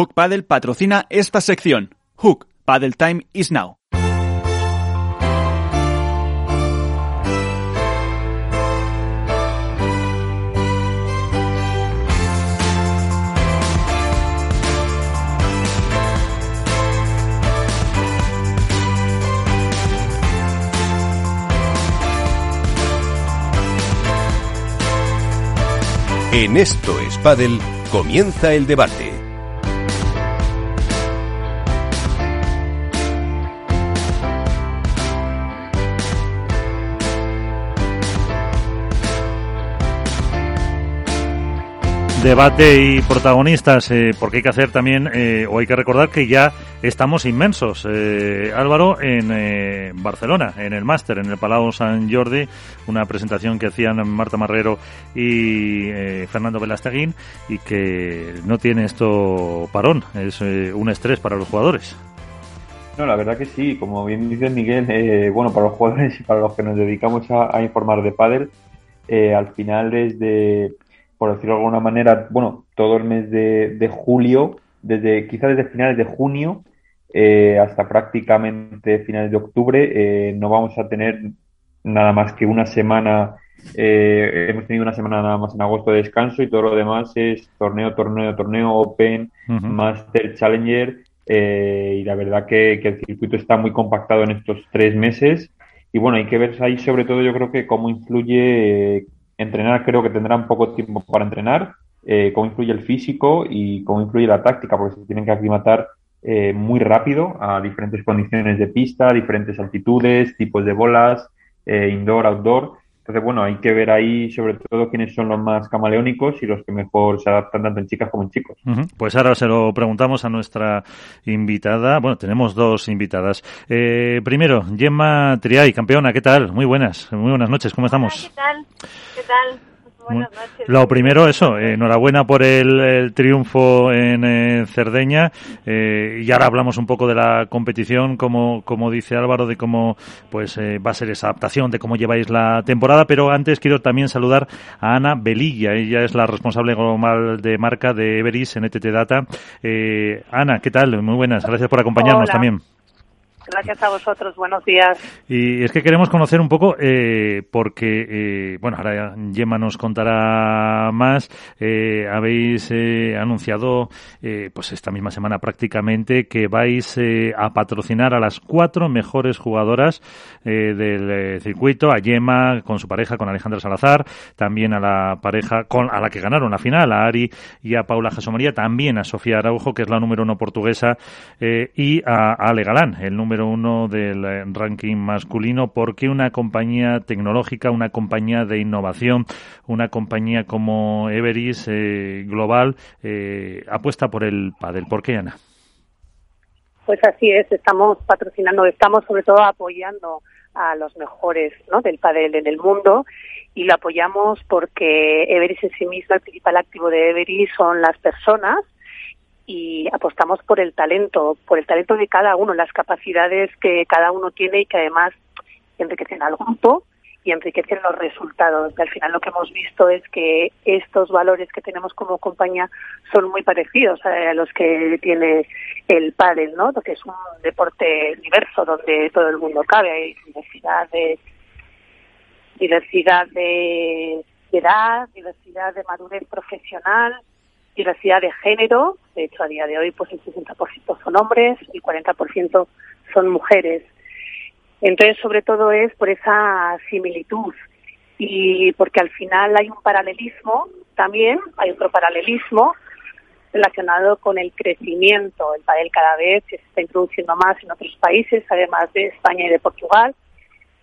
Hook Paddle patrocina esta sección. Hook Paddle Time is now. En esto es Padel, comienza el debate. Debate y protagonistas, eh, porque hay que hacer también, eh, o hay que recordar que ya estamos inmensos, eh, Álvaro, en Barcelona, en el máster, en el Palau San Jordi, una presentación que hacían Marta Marrero y Fernando Velasteguín, y que no tiene esto parón, es un estrés para los jugadores. No, la verdad que sí, como bien dice Miguel, bueno, para los jugadores y para los que nos dedicamos a, a informar de pádel, al final es de por decirlo de alguna manera, bueno, todo el mes de, julio, desde quizá desde finales de junio eh, hasta prácticamente finales de octubre, eh, no vamos a tener nada más que una semana, eh, hemos tenido una semana nada más en agosto de descanso y todo lo demás es torneo, torneo, torneo, Open, Master, Challenger, y la verdad que, que el circuito está muy compactado en estos tres meses. Y bueno, hay que ver ahí sobre todo yo creo que cómo influye entrenar creo que tendrán poco tiempo para entrenar, eh, cómo influye el físico y cómo influye la táctica, porque se tienen que aclimatar eh, muy rápido a diferentes condiciones de pista, diferentes altitudes, tipos de bolas, eh, indoor, outdoor. Entonces, bueno, hay que ver ahí sobre todo quiénes son los más camaleónicos y los que mejor se adaptan tanto en chicas como en chicos. Pues ahora se lo preguntamos a nuestra invitada. Bueno, tenemos dos invitadas. Eh, primero, Gemma Triay, campeona, ¿qué tal? Muy buenas, muy buenas noches, ¿cómo estamos? ¿Qué tal? ¿Qué tal? Buenas noches. Lo primero, eso, enhorabuena por el, triunfo en Cerdeña. Eh, y ahora hablamos un poco de la competición, como, como dice Álvaro, de cómo pues eh, va a ser esa adaptación, de cómo lleváis la temporada. Pero antes quiero también saludar a Ana Belilla. Ella es la responsable global de marca de Everis en ETT Data. Eh, Ana, ¿qué tal? Muy buenas. Gracias por acompañarnos también. Gracias a vosotros, buenos días. Y es que queremos conocer un poco, eh, porque, eh, bueno, ahora Gemma nos contará más. Eh, habéis eh, anunciado, eh, pues esta misma semana prácticamente, que vais eh, a patrocinar a las cuatro mejores jugadoras del circuito, a Gemma con su pareja, con Alejandra Salazar, también a la pareja con a la que ganaron la final, a Ari y a Paula Jasomaría, también a Sofía Araujo, que es la número uno portuguesa, y a Ale Galán, el número uno del eh, ranking masculino. ¿Por qué una compañía tecnológica, una compañía de innovación, una compañía como Everis eh, Global eh, apuesta por el pádel? ¿Por qué, Ana? Pues así es, estamos patrocinando, estamos sobre todo apoyando a los mejores del pádel en el mundo y lo apoyamos porque Everis en sí misma, el principal activo de Everis son las personas y apostamos por el talento, por el talento de cada uno, las capacidades que cada uno tiene y que además enriquecen al grupo y enriquecen los resultados. al final lo que hemos visto es que estos valores que tenemos como compañía son muy parecidos a los que tiene el pádel, ¿no? Que es un deporte diverso donde todo el mundo cabe, hay diversidad de diversidad de edad, diversidad de madurez profesional, diversidad de género, de hecho a día de hoy pues el 60% son hombres y 40% son mujeres. Entonces sobre todo es por esa similitud y porque al final hay un paralelismo también, hay otro paralelismo relacionado con el crecimiento. El padel cada vez se está introduciendo más en otros países, además de España y de Portugal,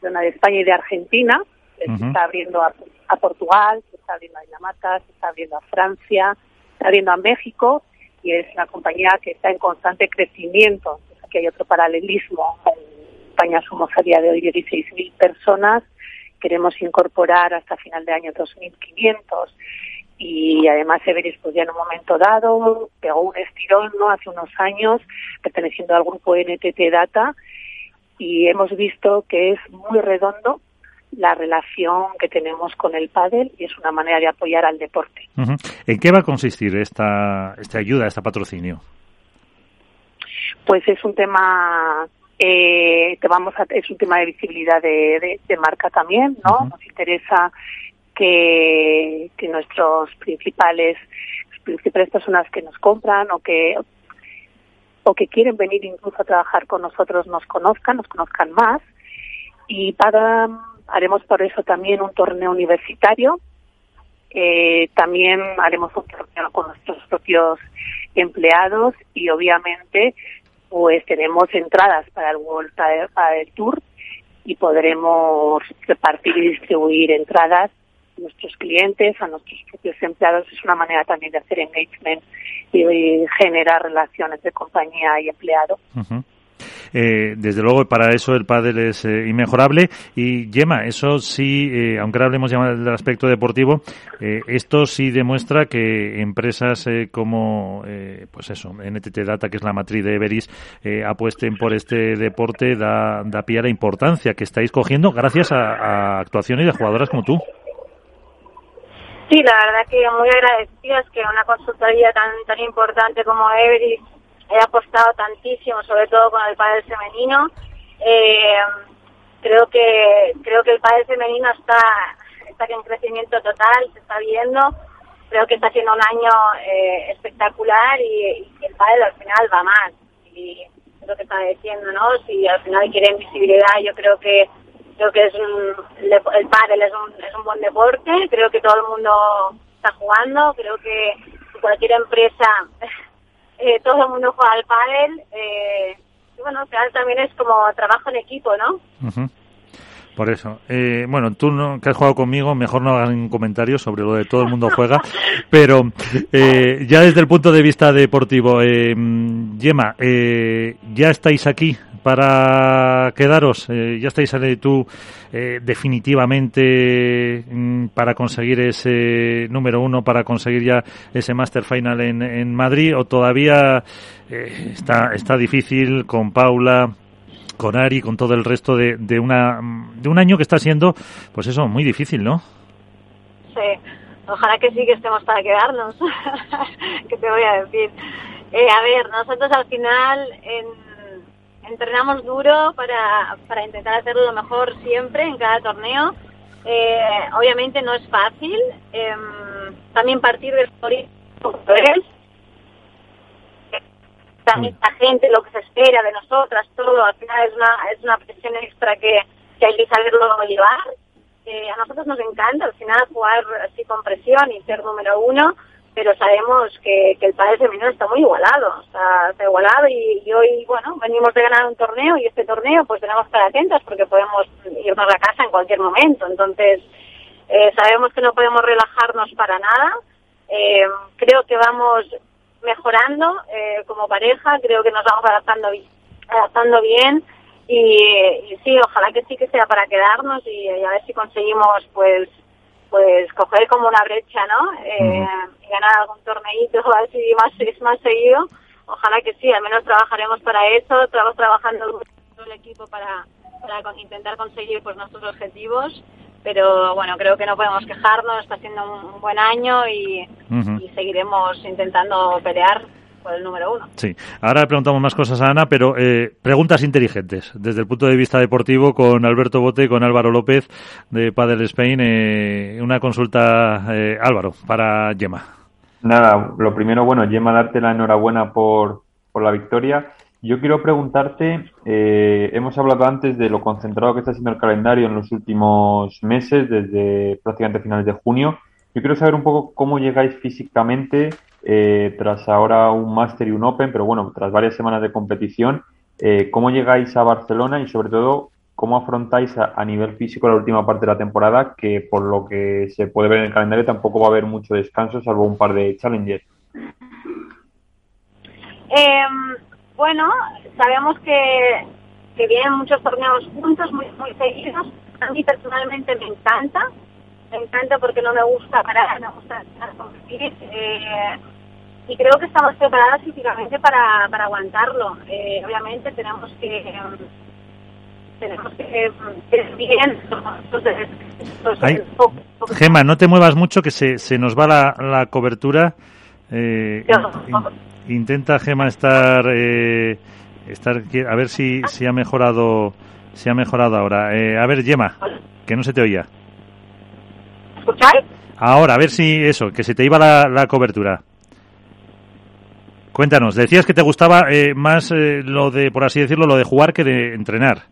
zona de España y de Argentina, se está abriendo a, a Portugal, se está abriendo a Dinamarca, se está abriendo a Francia, está viendo a México y es una compañía que está en constante crecimiento. Aquí hay otro paralelismo. En España somos a día de hoy 16.000 personas. Queremos incorporar hasta final de año 2.500 y además Everis pues ya en un momento dado pegó un estirón no hace unos años perteneciendo al grupo NTT Data y hemos visto que es muy redondo la relación que tenemos con el pádel y es una manera de apoyar al deporte. ¿En qué va a consistir esta, esta ayuda, este patrocinio? pues es un tema eh, que vamos a, es un tema de visibilidad de, de, marca también, ¿no? Nos interesa que, que nuestros principales principales personas que nos compran o que o que quieren venir incluso a trabajar con nosotros nos conozcan, nos conozcan más. Y para haremos por eso también un torneo universitario. Eh, también haremos un torneo con nuestros propios empleados y obviamente pues tenemos entradas para el World para el Tour y podremos repartir y distribuir entradas a nuestros clientes, a nuestros propios empleados. Es una manera también de hacer engagement y generar relaciones de compañía y empleado. Eh, desde luego, para eso el pádel es eh, inmejorable. Y Yema, eso sí, eh, aunque ahora hablemos ya del aspecto deportivo, esto sí demuestra que empresas como, pues eso, NTT Data, que es la matriz de Everis, apuesten por este deporte, da, da pie a la importancia que estáis cogiendo gracias a, actuaciones de jugadoras como tú. Sí, la verdad que muy agradecidas que una consultoría tan tan importante como Everis he apostado tantísimo, sobre todo con el padre femenino. Eh, creo que creo que el padre femenino está está en crecimiento total, se está viendo. Creo que está siendo un año eh, espectacular y, el padre al final va más. Y es lo que está diciendo, ¿no? Si al final quieren visibilidad, yo creo que creo que es un, el pádel es un, es un buen deporte. Creo que todo el mundo está jugando. Creo que cualquier empresa eh, todo el mundo juega al pádel. Eh, y bueno, al también es como trabajo en equipo, ¿no? Por eso. Eh, bueno, tú no, que has jugado conmigo, mejor no hagan comentarios sobre lo de todo el mundo juega. pero eh, ya desde el punto de vista deportivo, eh, Yema, eh, ya estáis aquí para quedaros. Eh, ya estáis tú eh, definitivamente mm, para conseguir ese número uno, para conseguir ya ese Master Final en, en Madrid, o todavía eh, está, está difícil con Paula con Ari, con todo el resto de, de, una, de un año que está siendo, pues eso, muy difícil, ¿no? Sí, ojalá que sí que estemos para quedarnos, ¿qué te voy a decir? a ver, nosotros al final en entrenamos duro para, para intentar hacerlo lo mejor siempre en cada torneo. Eh, obviamente no es fácil. Em, también partir del es también la gente, lo que se espera de nosotras, todo, al final es una, es una presión extra que, que hay que saberlo llevar. Eh, a nosotros nos encanta al final jugar así con presión y ser número uno, pero sabemos que, el padre femenino está muy igualado, está, está igualado y, hoy, bueno, venimos de ganar un torneo y este torneo pues tenemos que estar atentas porque podemos irnos a casa en cualquier momento, entonces eh, sabemos que no podemos relajarnos para nada, eh, creo que vamos mejorando eh, como pareja, creo que nos vamos adaptando, adaptando bien y, sí, ojalá que sí que sea para quedarnos y a ver si conseguimos pues pues coger como una brecha, ¿no? Eh, y ganar algún torneito así más, más seguido. Ojalá que sí, al menos trabajaremos para eso, estamos trabajando todo el equipo para, para intentar conseguir pues nuestros objetivos, pero bueno, creo que no podemos quejarnos, está siendo un, buen año y, y seguiremos intentando pelear el número uno. Sí, ahora le preguntamos más cosas a Ana, pero eh, preguntas inteligentes desde el punto de vista deportivo con Alberto Bote y con Álvaro López de Padel Spain. Eh, una consulta, eh, Álvaro, para Gemma. Nada, lo primero, bueno, Gemma, darte la enhorabuena por, por la victoria. Yo quiero preguntarte, hemos hablado antes de lo concentrado que está siendo el calendario en los últimos meses, desde prácticamente finales de junio. Yo quiero saber un poco cómo llegáis físicamente eh, tras ahora un Master y un Open, pero bueno, tras varias semanas de competición, eh, ¿cómo llegáis a Barcelona y sobre todo cómo afrontáis a, nivel físico la última parte de la temporada, que por lo que se puede ver en el calendario tampoco va a haber mucho descanso, salvo un par de challenges? Em, bueno, sabemos que, que vienen muchos torneos juntos, muy, muy seguidos. A mí personalmente me encanta, me encanta porque no me gusta parar, me gusta estar competir. Eh, y creo que estamos preparadas físicamente para, para aguantarlo. Eh, obviamente tenemos que tenemos que bien. Gema, no te muevas mucho que se, se nos va la, la cobertura. Eh, intenta Gema estar eh, estar, a ver si, si ha mejorado, si ha mejorado ahora. Eh, a ver, Yema, que no se te oía. ¿Escucháis? Ahora, a ver si eso, que se te iba la, la cobertura. Cuéntanos, decías que te gustaba eh, más eh, lo de, por así decirlo, lo de jugar que de entrenar.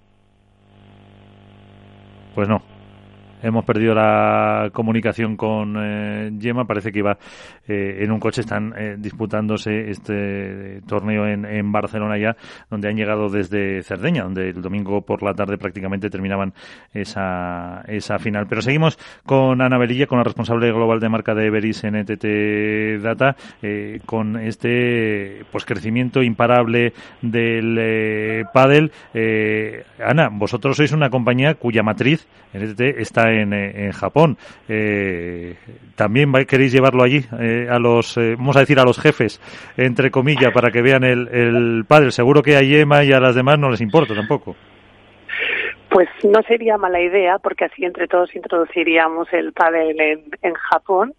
Pues no hemos perdido la comunicación con eh, Gemma. Parece que iba eh, en un coche. Están eh, disputándose este torneo en, Barcelona ya, donde han llegado desde Cerdeña, donde el domingo por la tarde prácticamente terminaban esa, esa final. Pero seguimos con Ana Belilla, con la responsable global de marca de Everis en ETT Data, eh, con este pues crecimiento imparable del eh, pádel. Ana, vosotros sois una compañía cuya matriz en ETT está en, en Japón. Eh, también queréis llevarlo allí eh, a los, eh, vamos a decir, a los jefes, entre comillas, para que vean el, el padre. Seguro que a Yema y a las demás no les importa tampoco. Pues no sería mala idea, porque así entre todos introduciríamos el pádel en, en Japón,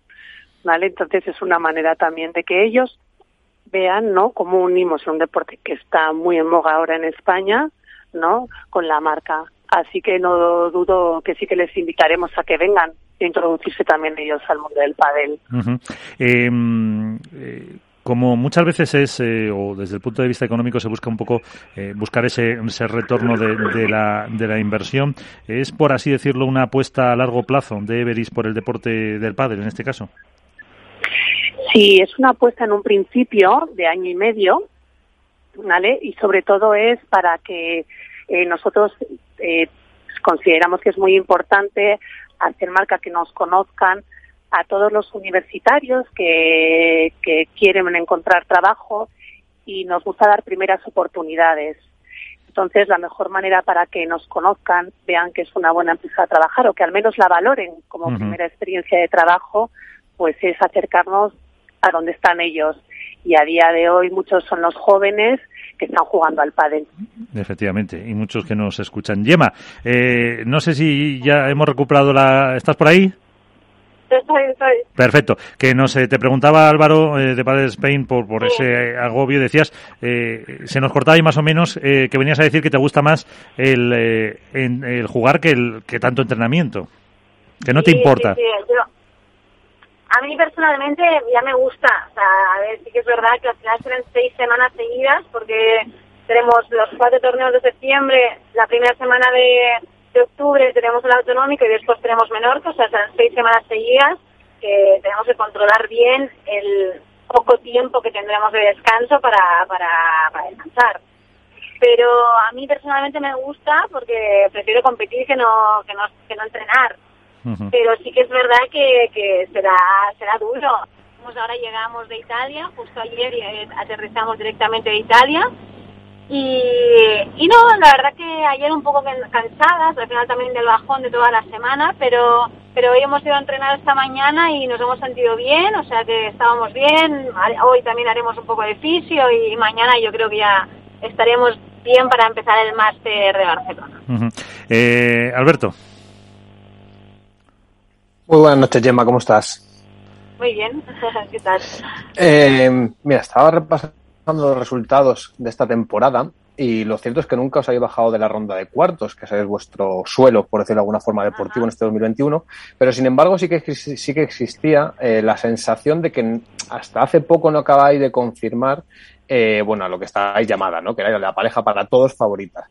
¿vale? Entonces es una manera también de que ellos vean, ¿no? Cómo unimos un deporte que está muy en boga ahora en España, ¿no? Con la marca Así que no dudo que sí que les invitaremos a que vengan a introducirse también ellos al mundo del pádel. Uh -huh. eh, eh, como muchas veces es, eh, o desde el punto de vista económico se busca un poco eh, buscar ese, ese retorno de, de, la, de la inversión, ¿es por así decirlo una apuesta a largo plazo de Everis por el deporte del pádel en este caso? Sí, es una apuesta en un principio de año y medio, ¿vale? Y sobre todo es para que eh, nosotros eh, consideramos que es muy importante hacer marca que nos conozcan a todos los universitarios que, que quieren encontrar trabajo y nos gusta dar primeras oportunidades. Entonces, la mejor manera para que nos conozcan, vean que es una buena empresa a trabajar o que al menos la valoren como uh -huh. primera experiencia de trabajo, pues es acercarnos a donde están ellos. Y a día de hoy muchos son los jóvenes que están jugando al pádel. Efectivamente, y muchos que nos escuchan. Yema, eh, no sé si ya hemos recuperado la... ¿Estás por ahí? Estoy, estoy. Perfecto. Que no sé, te preguntaba Álvaro eh, de Padre Spain por, por sí. ese agobio. Decías, eh, se nos cortaba ahí más o menos eh, que venías a decir que te gusta más el, eh, en, el jugar que, el, que tanto entrenamiento. Que no sí, te importa. Sí, sí. Yo, a mí personalmente ya me gusta. O sea, a ver, sí que es verdad que al final serán seis semanas seguidas porque tenemos los cuatro torneos de septiembre, la primera semana de, octubre tenemos el autonómico y después tenemos Menorca, o sea, serán seis semanas seguidas que tenemos que controlar bien el poco tiempo que tendremos de descanso para, para, para descansar. Pero a mí personalmente me gusta porque prefiero competir que no, que no entrenar. Uh -huh. Pero sí que es verdad que, que será, será duro. Ahora llegamos de Italia, justo ayer eh, aterrizamos directamente de Italia y, y no, la verdad que ayer un poco cansadas, al final también del bajón de toda la semana, pero pero hoy hemos ido a entrenar esta mañana y nos hemos sentido bien, o sea que estábamos bien, hoy también haremos un poco de fisio y mañana yo creo que ya estaremos bien para empezar el máster de Barcelona. Uh -huh. eh, Alberto. Muy buenas noches, Gemma, ¿cómo estás? Muy bien, ¿qué tal? Eh, mira, estaba repasando los resultados de esta temporada y lo cierto es que nunca os habéis bajado de la ronda de cuartos, que es vuestro suelo, por decirlo de alguna forma, deportivo Ajá. en este 2021, pero sin embargo sí que, sí que existía eh, la sensación de que hasta hace poco no acabáis de confirmar eh, bueno, a lo que estáis llamada, ¿no? que era la pareja para todos favorita.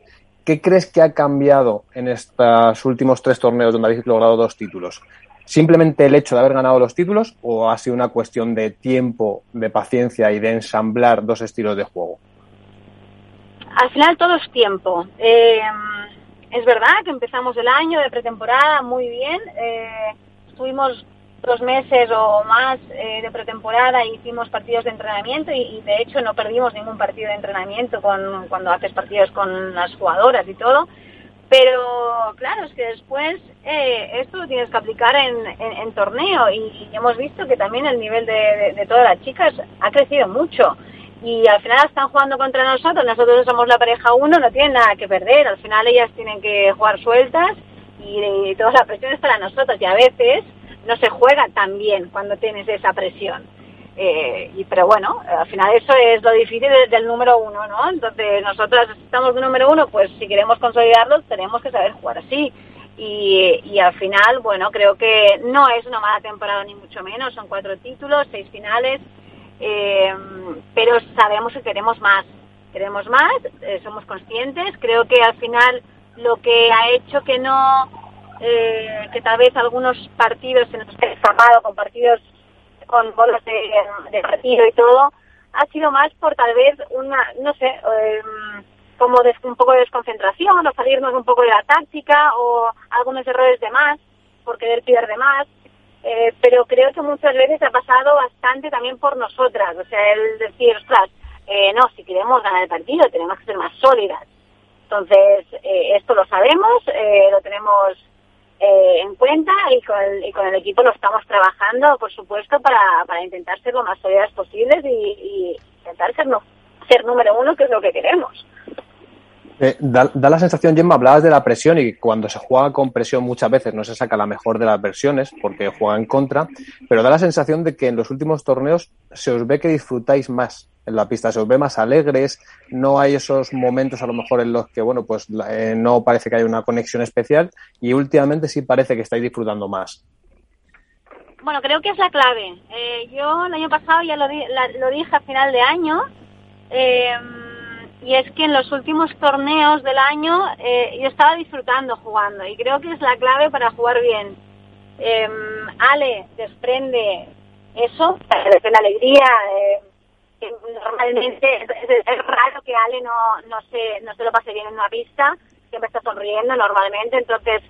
¿Qué crees que ha cambiado en estos últimos tres torneos donde habéis logrado dos títulos? ¿Simplemente el hecho de haber ganado los títulos o ha sido una cuestión de tiempo, de paciencia y de ensamblar dos estilos de juego? Al final todo es tiempo. Eh, es verdad que empezamos el año de pretemporada muy bien. Eh, estuvimos dos meses o más eh, de pretemporada e hicimos partidos de entrenamiento y, y, de hecho no perdimos ningún partido de entrenamiento con, cuando haces partidos con las jugadoras y todo. Pero claro, es que después eh, esto lo tienes que aplicar en, en, torneo y, hemos visto que también el nivel de, de, de, todas las chicas ha crecido mucho. Y al final están jugando contra nosotros, nosotros somos la pareja uno, no tienen nada que perder, al final ellas tienen que jugar sueltas y, y toda la presión es para nosotros y a veces no se juega tan bien cuando tienes esa presión. Eh, y, pero bueno, al final eso es lo difícil del, número uno, ¿no? Entonces, nosotras estamos de número uno, pues si queremos consolidarlo, tenemos que saber jugar así. Y, y, al final, bueno, creo que no es una mala temporada ni mucho menos, son cuatro títulos, seis finales, eh, pero sabemos que queremos más, queremos más, eh, somos conscientes, creo que al final lo que ha hecho que no, que tal vez algunos partidos se nos han escapado con partidos con bolas de, partido y todo, ha sido más por tal vez una, no sé, em, como un poco de desconcentración o salirnos un poco de la táctica o algunos errores de más por querer de más. Eh, pero creo que muchas veces ha pasado bastante también por nosotras. O sea, el decir, ostras, eh, no, si queremos ganar el partido tenemos que ser más sólidas. Entonces, eh, esto lo sabemos, lo tenemos eh, en cuenta y con, el, equipo lo estamos trabajando, por supuesto, para, intentar ser lo más sólidas posibles y, intentar ser, número uno, que es lo que queremos. Eh, da, da, la sensación, Gemma, hablabas de la presión y cuando se juega con presión muchas veces no se saca la mejor de las versiones porque juega en contra, pero da la sensación de que en los últimos torneos se os ve que disfrutáis más en la pista, se os ve más alegres, no hay esos momentos a lo mejor en los que, bueno, pues eh, no parece que haya una conexión especial y últimamente sí parece que estáis disfrutando más. Bueno, creo que es la clave. Eh, yo el año pasado ya lo, di, la, lo dije a final de año. Eh, y es que en los últimos torneos del año eh, yo estaba disfrutando jugando y creo que es la clave para jugar bien. Ale desprende eso, desprende alegría. Normalmente es, raro que Ale no, no, se, no se lo pase bien en una pista, siempre está sonriendo normalmente, entonces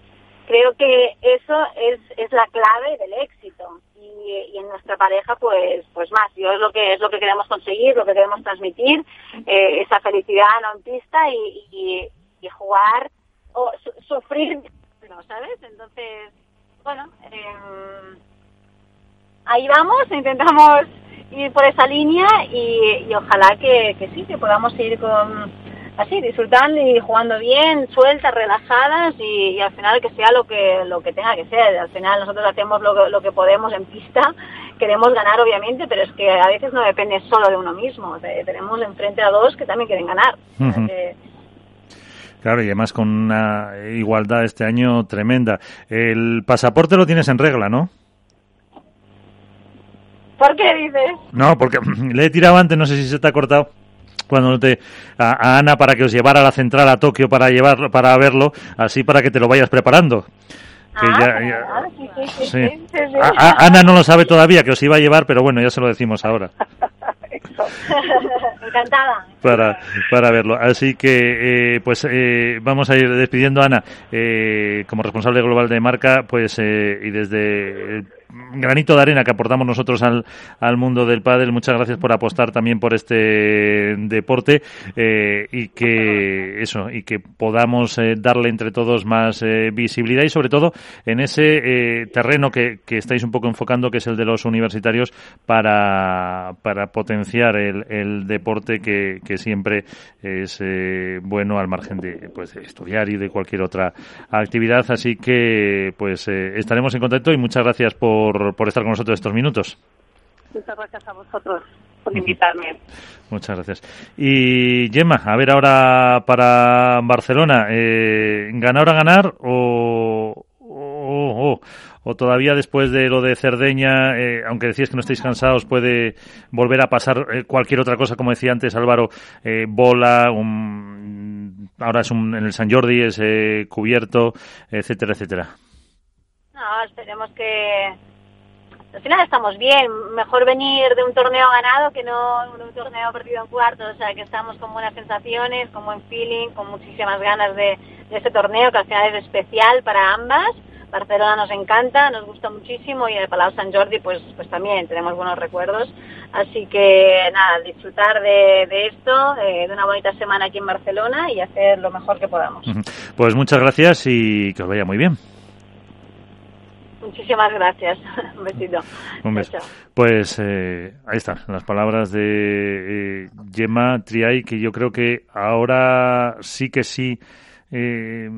creo que eso es, es la clave del éxito. Y, en nuestra pareja pues pues más yo es lo que es lo que queremos conseguir lo que queremos transmitir eh, esa felicidad no en pista y, y, jugar o sufrir no sabes entonces bueno eh, ahí vamos intentamos ir por esa línea y, y ojalá que, que sí que podamos ir con así, disfrutando y jugando bien, sueltas, relajadas y, al final que sea lo que lo que tenga que ser. Al final nosotros hacemos lo, lo que podemos en pista, queremos ganar obviamente, pero es que a veces no depende solo de uno mismo. tenemos enfrente a dos que también quieren ganar. Claro, y además con una igualdad este año tremenda. El pasaporte lo tienes en regla, ¿no? ¿Por qué dices? No, porque le he tirado antes, no sé si se te ha cortado cuando te a, Ana para que os llevara a la central a Tokio para llevarlo para verlo así para que te lo vayas preparando. Que ya, Ana no lo sabe todavía que os iba a llevar pero bueno ya se lo decimos ahora. Encantada. Para, para verlo. Así que eh, pues eh, vamos a ir despidiendo a Ana eh, como responsable global de marca pues eh, y desde granito de arena que aportamos nosotros al, al mundo del pádel. Muchas gracias por apostar también por este deporte eh, y que eso y que podamos eh, darle entre todos más eh, visibilidad y sobre todo en ese eh, terreno que, que, estáis un poco enfocando que es el de los universitarios para, para potenciar el, el deporte que, que siempre es eh, bueno al margen de, pues, de estudiar y de cualquier otra actividad. Así que pues estaremos en contacto y muchas gracias por por, estar con nosotros estos minutos. Muchas gracias a vosotros por invitarme. Muchas gracias. Y Gemma, a ver ahora para Barcelona, eh, ¿ganar a ganar o, o, o, todavía después de lo de Cerdeña, eh, aunque decís que no estáis cansados, puede volver a pasar eh, cualquier otra cosa, como decía antes Álvaro, eh, bola, un, ahora es un, en el San Jordi, es eh, cubierto, etcétera, etcétera? No, esperemos que al final estamos bien. Mejor venir de un torneo ganado que no de un torneo perdido en cuartos. O sea, que estamos con buenas sensaciones, con buen feeling, con muchísimas ganas de, de este torneo que al final es especial para ambas. Barcelona nos encanta, nos gusta muchísimo y en el Palau San Jordi pues, pues también tenemos buenos recuerdos. Así que nada, disfrutar de, de esto, de, de, una bonita semana aquí en Barcelona y hacer lo mejor que podamos. Pues muchas gracias y que os vaya muy bien. Muchísimas gracias. Un besito. Un beso. Pues eh, ahí están las palabras de eh, Gemma Triay, que yo creo que ahora sí que sí eh,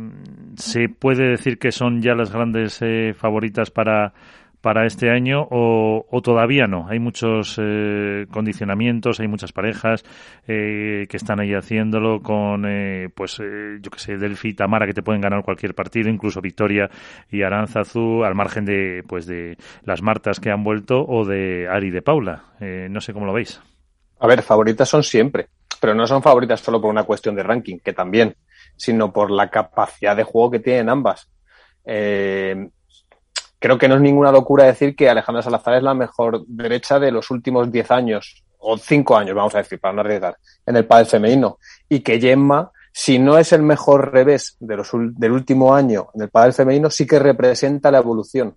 se puede decir que son ya las grandes eh, favoritas para para este año o, todavía no? Hay muchos eh, condicionamientos, hay muchas parejas eh, que están ahí haciéndolo con, eh, pues, yo que sé, Delphi Tamara que te pueden ganar cualquier partido, incluso Victoria y Aranzazu, al margen de, pues, de las Martas que han vuelto o de Ari de Paula. no sé cómo lo veis. A ver, favoritas son siempre, pero no son favoritas solo por una cuestión de ranking, que también, sino por la capacidad de juego que tienen ambas. Eh, creo que no es ninguna locura decir que Alejandra Salazar es la mejor derecha de los últimos 10 años, o 5 años, vamos a decir, para no arriesgar, en el pádel femenino. Y que Gemma, si no es el mejor revés de los, del último año en el pádel femenino, sí que representa la evolución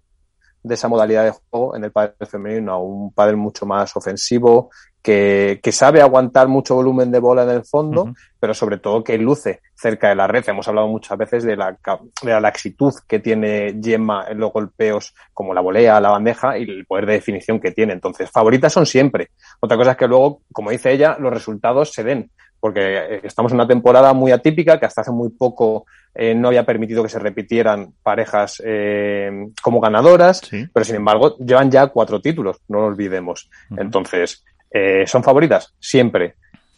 de esa modalidad de juego en el pádel femenino a un pádel mucho más ofensivo, que, que, sabe aguantar mucho volumen de bola en el fondo, pero sobre todo que luce cerca de la red. Hemos hablado muchas veces de la, de la laxitud que tiene Gemma en los golpeos, como la volea, la bandeja y el poder de definición que tiene. Entonces, favoritas son siempre. Otra cosa es que luego, como dice ella, los resultados se den, porque eh, estamos en una temporada muy atípica que hasta hace muy poco eh, no había permitido que se repitieran parejas eh, como ganadoras, pero sin embargo llevan ya cuatro títulos, no lo olvidemos. Entonces, eh, ¿Son favoritas? Siempre.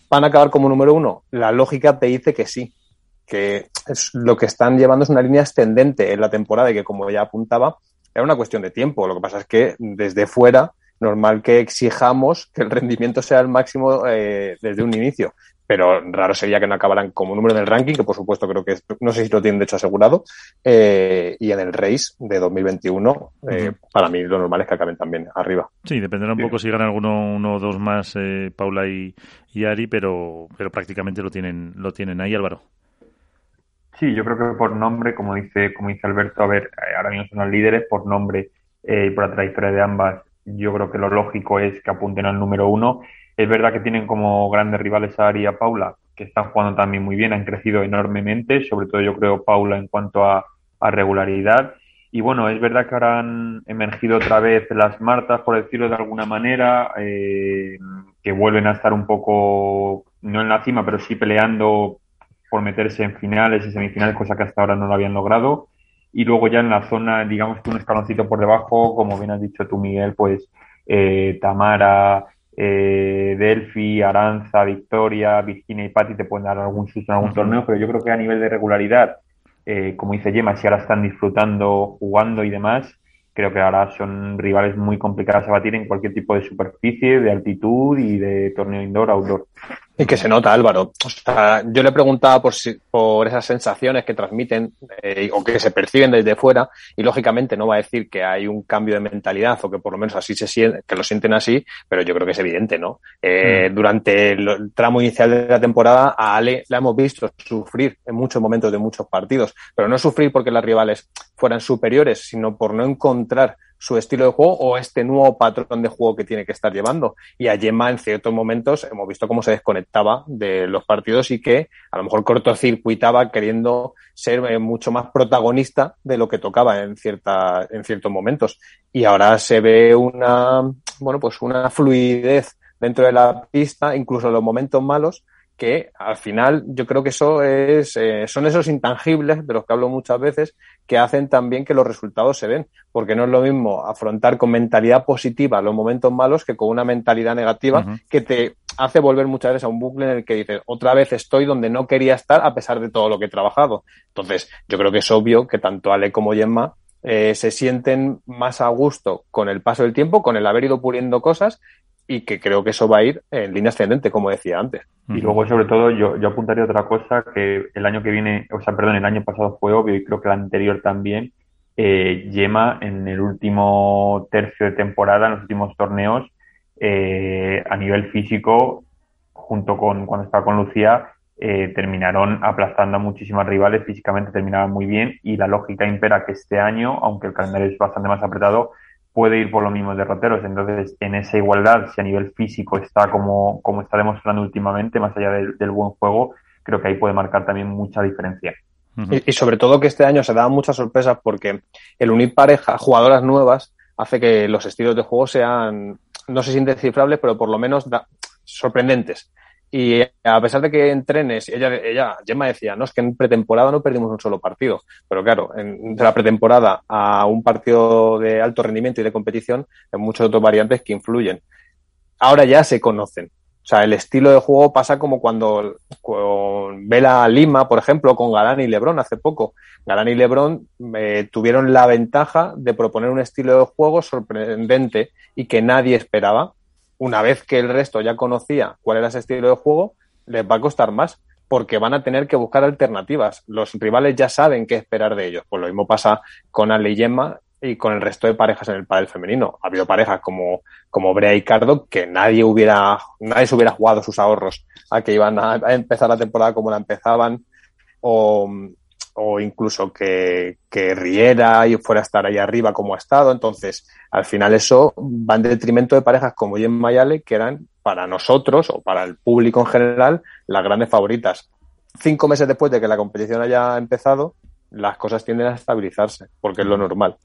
¿Van a acabar como número uno? La lógica te dice que sí, que es, lo que están llevando es una línea ascendente en la temporada y que, como ya apuntaba, era una cuestión de tiempo. Lo que pasa es que desde fuera, normal que exijamos que el rendimiento sea el máximo eh, desde un inicio pero raro sería que no acabaran como número en el ranking, que por supuesto creo que no sé si lo tienen de hecho asegurado, eh, y en el race de 2021, eh, para mí lo normal es que acaben también arriba. Sí, dependerá un poco si ganan alguno uno o dos más eh, Paula y, Ari, pero, pero prácticamente lo tienen, lo tienen ahí, Álvaro. Sí, yo creo que por nombre, como dice, como dice Alberto, a ver, ahora mismo son los líderes, por nombre y por la trayectoria de ambas, yo creo que lo lógico es que apunten al número uno es verdad que tienen como grandes rivales a Ari y a Paula, que están jugando también muy bien, han crecido enormemente, sobre todo yo creo Paula en cuanto a, regularidad. Y bueno, es verdad que ahora han emergido otra vez las Martas, por decirlo de alguna manera, eh, que vuelven a estar un poco, no en la cima, pero sí peleando por meterse en finales y semifinales, cosa que hasta ahora no lo habían logrado. Y luego ya en la zona, digamos que un escaloncito por debajo, como bien has dicho tú, Miguel, pues eh, Tamara, eh, Delphi, Aranza, Victoria, Virginia y Patti te pueden dar algún susto en algún torneo, pero yo creo que a nivel de regularidad, eh, como dice Gemma, si ahora están disfrutando, jugando y demás, creo que ahora son rivales muy complicados a batir en cualquier tipo de superficie, de altitud y de torneo indoor-outdoor. Y que se nota, Álvaro. O sea, yo le preguntaba por, si, por esas sensaciones que transmiten eh, o que se perciben desde fuera y lógicamente no va a decir que hay un cambio de mentalidad o que por lo menos así se siente, que lo sienten así, pero yo creo que es evidente, ¿no? Eh, mm. Durante el tramo inicial de la temporada a Ale la hemos visto sufrir en muchos momentos de muchos partidos, pero no sufrir porque las rivales fueran superiores, sino por no encontrar su estilo de juego o este nuevo patrón de juego que tiene que estar llevando. Y a Gemma en ciertos momentos hemos visto cómo se desconectaba de los partidos y que a lo mejor cortocircuitaba queriendo ser eh, mucho más protagonista de lo que tocaba en cierta, en ciertos momentos. Y ahora se ve una, bueno, pues una fluidez dentro de la pista, incluso en los momentos malos, que al final yo creo que eso es, eh, son esos intangibles de los que hablo muchas veces que hacen también que los resultados se den, porque no es lo mismo afrontar con mentalidad positiva los momentos malos que con una mentalidad negativa que te hace volver muchas veces a un bucle en el que dices, otra vez estoy donde no quería estar a pesar de todo lo que he trabajado. Entonces, yo creo que es obvio que tanto Ale como Gemma eh, se sienten más a gusto con el paso del tiempo, con el haber ido puliendo cosas y que creo que eso va a ir en línea ascendente, como decía antes. Y luego, sobre todo, yo, yo apuntaría otra cosa que el año que viene, o sea, perdón, el año pasado fue obvio y creo que el anterior también, eh, Yema en el último tercio de temporada, en los últimos torneos, eh, a nivel físico, junto con cuando estaba con Lucía, eh, terminaron aplastando a muchísimas rivales, físicamente terminaban muy bien y la lógica impera que este año, aunque el calendario es bastante más apretado, puede ir por los mismos derroteros. Entonces, en esa igualdad, si a nivel físico está como, como está demostrando últimamente, más allá del, buen juego, creo que ahí puede marcar también mucha diferencia. y, sobre todo que este año se dan muchas sorpresas porque el unir pareja, jugadoras nuevas, hace que los estilos de juego sean, no sé si indescifrables, pero por lo menos sorprendentes. Y a pesar de que en trenes, ella, ella, Gemma decía, no, es que en pretemporada no perdimos un solo partido. Pero claro, en, de la pretemporada a un partido de alto rendimiento y de competición, hay muchas otras variantes que influyen. Ahora ya se conocen. O sea, el estilo de juego pasa como cuando con Vela Lima, por ejemplo, con Galán y Lebron hace poco. Galán y Lebron eh, tuvieron la ventaja de proponer un estilo de juego sorprendente y que nadie esperaba una vez que el resto ya conocía cuál era ese estilo de juego, les va a costar más porque van a tener que buscar alternativas. Los rivales ya saben qué esperar de ellos. Pues lo mismo pasa con Ale y Gemma y con el resto de parejas en el pádel femenino. Ha habido parejas como, como Brea y Cardo que nadie hubiera, nadie se hubiera jugado sus ahorros a que iban a, empezar la temporada como la empezaban o, o incluso que, que riera y fuera a estar ahí arriba como ha estado. Entonces, al final eso va en detrimento de parejas como Jen Mayale, que eran para nosotros o para el público en general las grandes favoritas. Cinco meses después de que la competición haya empezado, las cosas tienden a estabilizarse, porque es lo normal.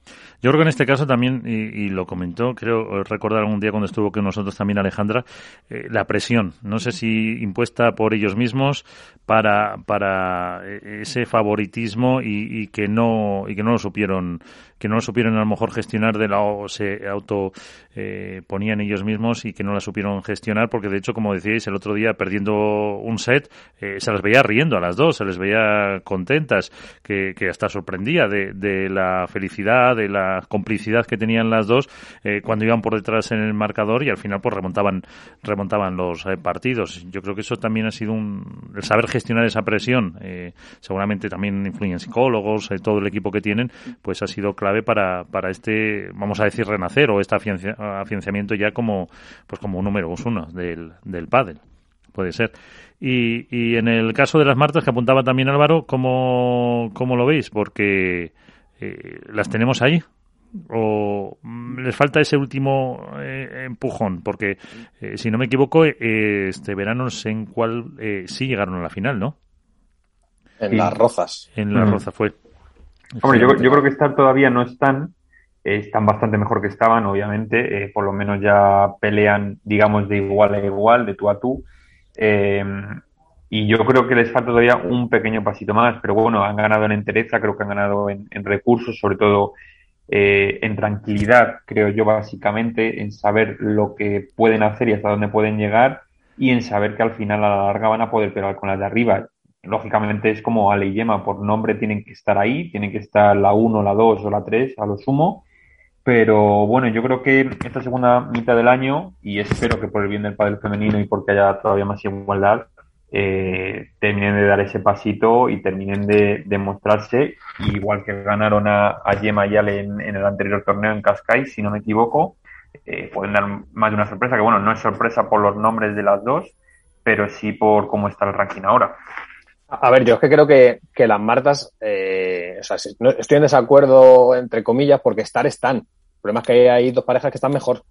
Yo creo que en este caso también, y, y lo comentó, creo recordar algún día cuando estuvo con nosotros también Alejandra, eh, la presión, no sé si impuesta por ellos mismos para, para eh, ese favoritismo y, y que no y que no lo supieron que no lo supieron a lo mejor gestionar de la o se auto eh, ponían ellos mismos y que no la supieron gestionar porque de hecho como decíais el otro día perdiendo un set eh, se las veía riendo a las dos se les veía contentas que, que hasta sorprendía de, de, la felicidad de la complicidad que tenían las dos eh, cuando iban por detrás en el marcador y al final pues remontaban remontaban los eh, partidos. Yo creo que eso también ha sido un el saber gestionar esa presión eh, seguramente también influyen psicólogos todo el equipo que tienen pues ha sido clave para, para este, vamos a decir, renacer o este afianzamiento ya como, pues como número uno del, del pádel. Puede ser. Y, y en el caso de las martas que apuntaba también Álvaro, ¿cómo, cómo lo veis? Porque eh, las tenemos ahí, o les falta ese último eh, empujón porque eh, si no me equivoco eh, este verano no sé en cuál sí llegaron a la final no en las rozas en las mm. rozas fue Hombre, yo, yo, creo que estar todavía no están, eh, están bastante mejor que estaban, obviamente, eh, por lo menos ya pelean, digamos, de igual a igual, de tú a tú. Eh, y yo creo que les falta todavía un pequeño pasito más, pero bueno, han ganado en entereza, creo que han ganado en, en recursos, sobre todo eh, en tranquilidad, creo yo, básicamente, en saber lo que pueden hacer y hasta dónde pueden llegar y en saber que al final a la larga van a poder pegar con las de arriba lógicamente es como Ale y Yema, por nombre tienen que estar ahí, tienen que estar la 1, la 2 o la 3 a lo sumo. Pero bueno, yo creo que esta segunda mitad del año, y espero que por el bien del padre femenino y porque haya todavía más igualdad, eh, terminen de dar ese pasito y terminen de, de mostrarse, igual que ganaron a, a Yema y Ale en, el anterior torneo en Cascais, si no me equivoco, eh, pueden dar más de una sorpresa, que bueno, no es sorpresa por los nombres de las dos, pero sí por cómo está el ranking ahora. A ver, yo es que creo que, que las Martas, eh, o sea, no, estoy en desacuerdo entre comillas porque estar están. El problema es que hay dos parejas que están mejor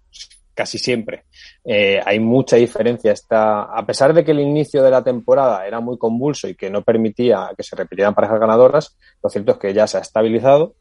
casi siempre. Eh, hay mucha diferencia. Está, a pesar de que el inicio de la temporada era muy convulso y que no permitía que se repitieran parejas ganadoras, lo cierto es que ya se ha estabilizado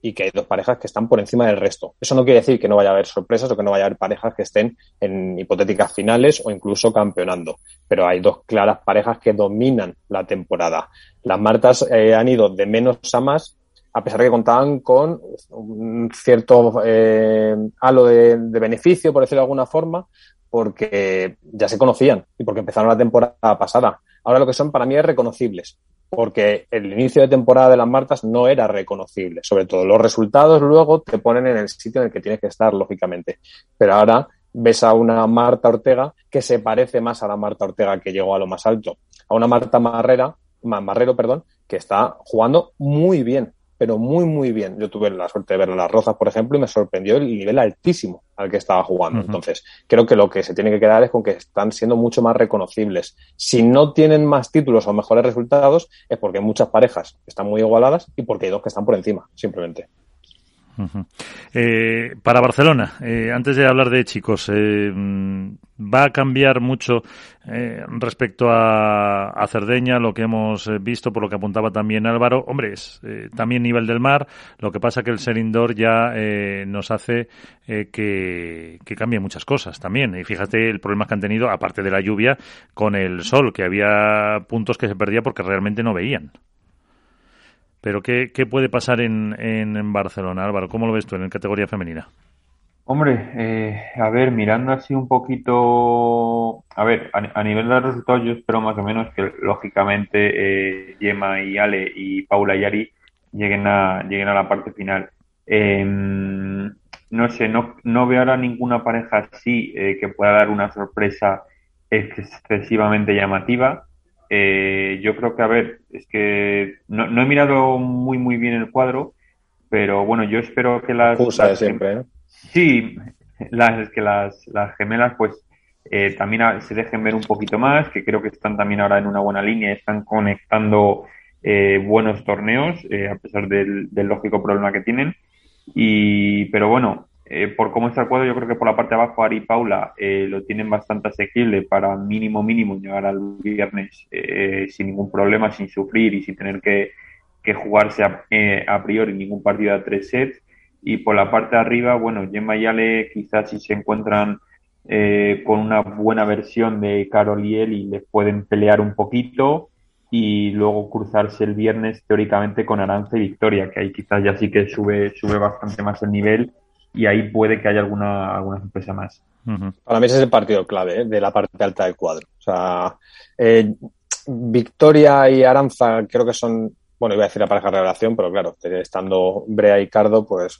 y que hay dos parejas que están por encima del resto. Eso no quiere decir que no vaya a haber sorpresas o que no vaya a haber parejas que estén en hipotéticas finales o incluso campeonando. Pero hay dos claras parejas que dominan la temporada. Las Martas eh, han ido de menos a más, a pesar de que contaban con un cierto eh, halo de, de beneficio, por decirlo de alguna forma, porque ya se conocían y porque empezaron la temporada pasada. Ahora lo que son para mí es reconocibles porque el inicio de temporada de las Martas no era reconocible. Sobre todo los resultados luego te ponen en el sitio en el que tienes que estar, lógicamente. Pero ahora ves a una Marta Ortega que se parece más a la Marta Ortega que llegó a lo más alto. A una Marta Marrera, Marrero, perdón, que está jugando muy bien pero muy, muy bien. Yo tuve la suerte de ver a las Rozas, por ejemplo, y me sorprendió el nivel altísimo al que estaba jugando. Uh -huh. Entonces, creo que lo que se tiene que quedar es con que están siendo mucho más reconocibles. Si no tienen más títulos o mejores resultados, es porque muchas parejas están muy igualadas y porque hay dos que están por encima, simplemente. Eh, para Barcelona, eh, antes de hablar de chicos, eh, ¿va a cambiar mucho respecto a, Cerdeña lo que hemos visto, por lo que apuntaba también Álvaro? Hombre, es también nivel del mar, lo que pasa que el ser indoor ya nos hace que, que cambie muchas cosas también. Y fíjate el problema que han tenido, aparte de la lluvia, con el sol, que había puntos que se perdía porque realmente no veían. Pero ¿qué, qué puede pasar en, en, Barcelona, Álvaro? ¿Cómo lo ves tú en categoría femenina? Hombre, eh, a ver, mirando así un poquito, a ver, a, nivel de resultados yo espero más o menos que lógicamente eh, Gemma y Ale y Paula y Ari lleguen a, lleguen a la parte final. Em, no sé, no, no veo ahora ninguna pareja así eh, que pueda dar una sorpresa excesivamente llamativa. Eh, yo creo que, a ver, es que no, he mirado muy, muy bien el cuadro, pero bueno, yo espero que las... de siempre, ¿eh? Sí, las, que las, las gemelas, pues, eh, también se dejen ver un poquito más, que creo que están también ahora en una buena línea, están conectando eh, buenos torneos, a pesar del, del lógico problema que tienen. Y, pero bueno, eh, por cómo está el cuadro, yo creo que por la parte de abajo Ari y Paula eh, lo tienen bastante asequible para mínimo mínimo llegar al viernes eh, sin ningún problema, sin sufrir y sin tener que, jugarse a, priori ningún partido a tres sets. Y por la parte de arriba, bueno, Gemma y Ale quizás si se encuentran con una buena versión de Carol y y les pueden pelear un poquito y luego cruzarse el viernes teóricamente con Aranza y Victoria, que ahí quizás ya sí que sube, sube bastante más el nivel y ahí puede que haya alguna, alguna sorpresa más. Para mí ese es el partido clave ¿eh? de la parte alta del cuadro. O sea, eh, Victoria y Aranza creo que son, bueno, iba a decir la pareja de revelación, pero claro, estando Brea y Cardo, pues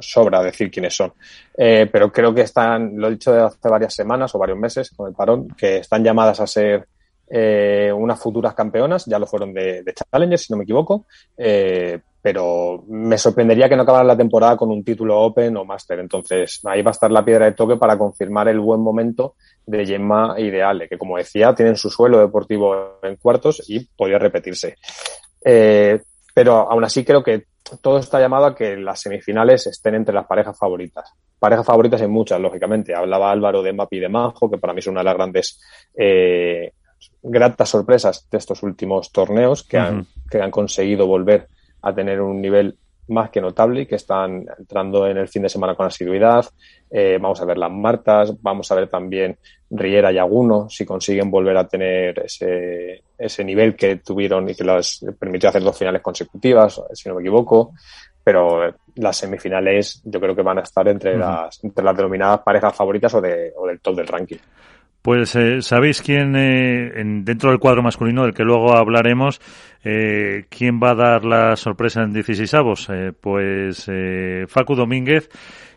sobra decir quiénes son. Eh, pero creo que están, lo he dicho de hace varias semanas o varios meses con el parón, que están llamadas a ser unas futuras campeonas, ya lo fueron de, de Challenger, si no me equivoco, eh, pero me sorprendería que no acabaran la temporada con un título Open o Master. Entonces, ahí va a estar la piedra de toque para confirmar el buen momento de Gemma y de Ale, que como decía, tienen su suelo deportivo en cuartos y podría repetirse. Eh, pero aún así creo que todo está llamado a que las semifinales estén entre las parejas favoritas. Parejas favoritas hay muchas, lógicamente. Hablaba Álvaro de Mapi y de Manjo, que para mí es una de las grandes eh, gratas sorpresas de estos últimos torneos que, han, que han conseguido volver a tener un nivel más que notable y que están entrando en el fin de semana con asiduidad. Eh, vamos a ver las Martas, vamos a ver también Riera y Aguno, si consiguen volver a tener ese, ese nivel que tuvieron y que les permitió hacer dos finales consecutivas, si no me equivoco. Pero las semifinales yo creo que van a estar entre, las, entre las denominadas parejas favoritas o, de, o del top del ranking. Pues eh, sabéis quién, eh, dentro del cuadro masculino, del que luego hablaremos, eh, quién va a dar la sorpresa en 16 avos. pues Facu Domínguez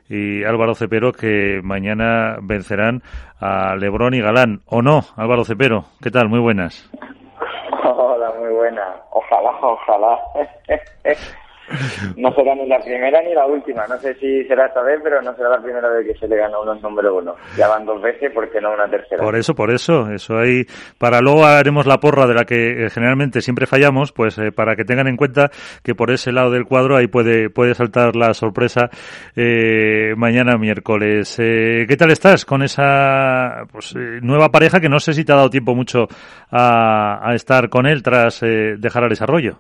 y Álvaro Cepero, que mañana vencerán a Lebrón y Galán. ¿O no, Álvaro Cepero? ¿Qué tal? Muy buenas. Hola, muy buena. Ojalá, ojalá. No será ni la primera ni la última. No sé si será esta vez, pero no será la primera vez que se le gana uno el número uno. Ya van dos veces, ¿por qué no una tercera? Por eso, por eso. Eso ahí. Para luego haremos la porra de la que eh, generalmente siempre fallamos, pues eh, para que tengan en cuenta que por ese lado del cuadro ahí puede, puede saltar la sorpresa eh, mañana miércoles. ¿Qué tal estás con esa pues, nueva pareja que no sé si te ha dado tiempo mucho a, a estar con él tras dejar al desarrollo?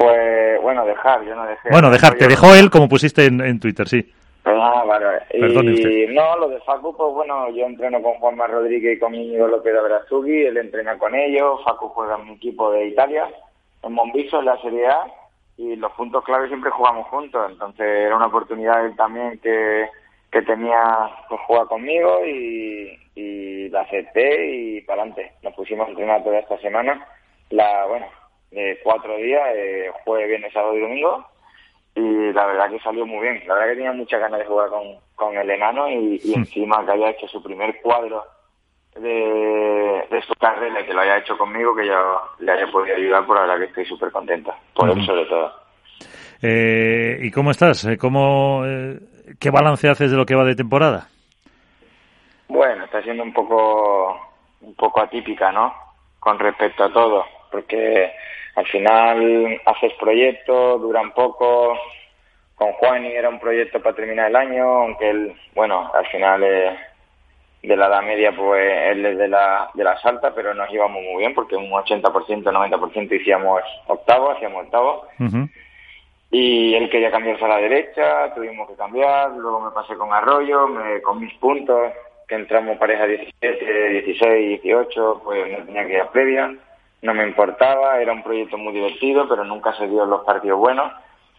Pues bueno, dejar, yo no dejé. Bueno, dejar, te dejó él como pusiste en, Twitter, sí. Ah, vale, Y no, lo de Facu, pues bueno, yo entreno con Juanma Rodríguez y con Íñigo López de Brazugi, él entrena con ellos, Facu juega en mi equipo de Italia, en Monviso, en la Serie A, y los puntos clave siempre jugamos juntos, entonces era una oportunidad él también que, que tenía que jugar conmigo y, y la acepté y para adelante. Nos pusimos a entrenar toda esta semana. La, bueno, de cuatro días, eh, jueves, viernes, sábado y domingo. Y la verdad que salió muy bien. La verdad que tenía muchas ganas de jugar con, con el enano y, hmm. encima que haya hecho su primer cuadro de, de su carrera, que lo haya hecho conmigo, que ya le haya podido ayudar, por la verdad que estoy súper contenta. Por eso sobre todo. Eh, ¿Y cómo estás? Eh, ¿Cómo, ¿Qué balance haces de lo que va de temporada? Bueno, está siendo un poco, un poco atípica, ¿no? Con respecto a todo, porque al final haces proyectos, duran poco, con Juan y era un proyecto para terminar el año, aunque él, bueno, al final de la edad media, pues él es de la, de las altas, pero nos íbamos muy bien porque un 80%, 90% hacíamos octavo, hacíamos octavo. Y él quería cambiarse a la derecha, tuvimos que cambiar, luego me pasé con Arroyo, me, con mis puntos, que entramos pareja 17, 16, 18, pues no tenía que ir a previa, no me importaba, era un proyecto muy divertido, pero nunca se dio los partidos buenos.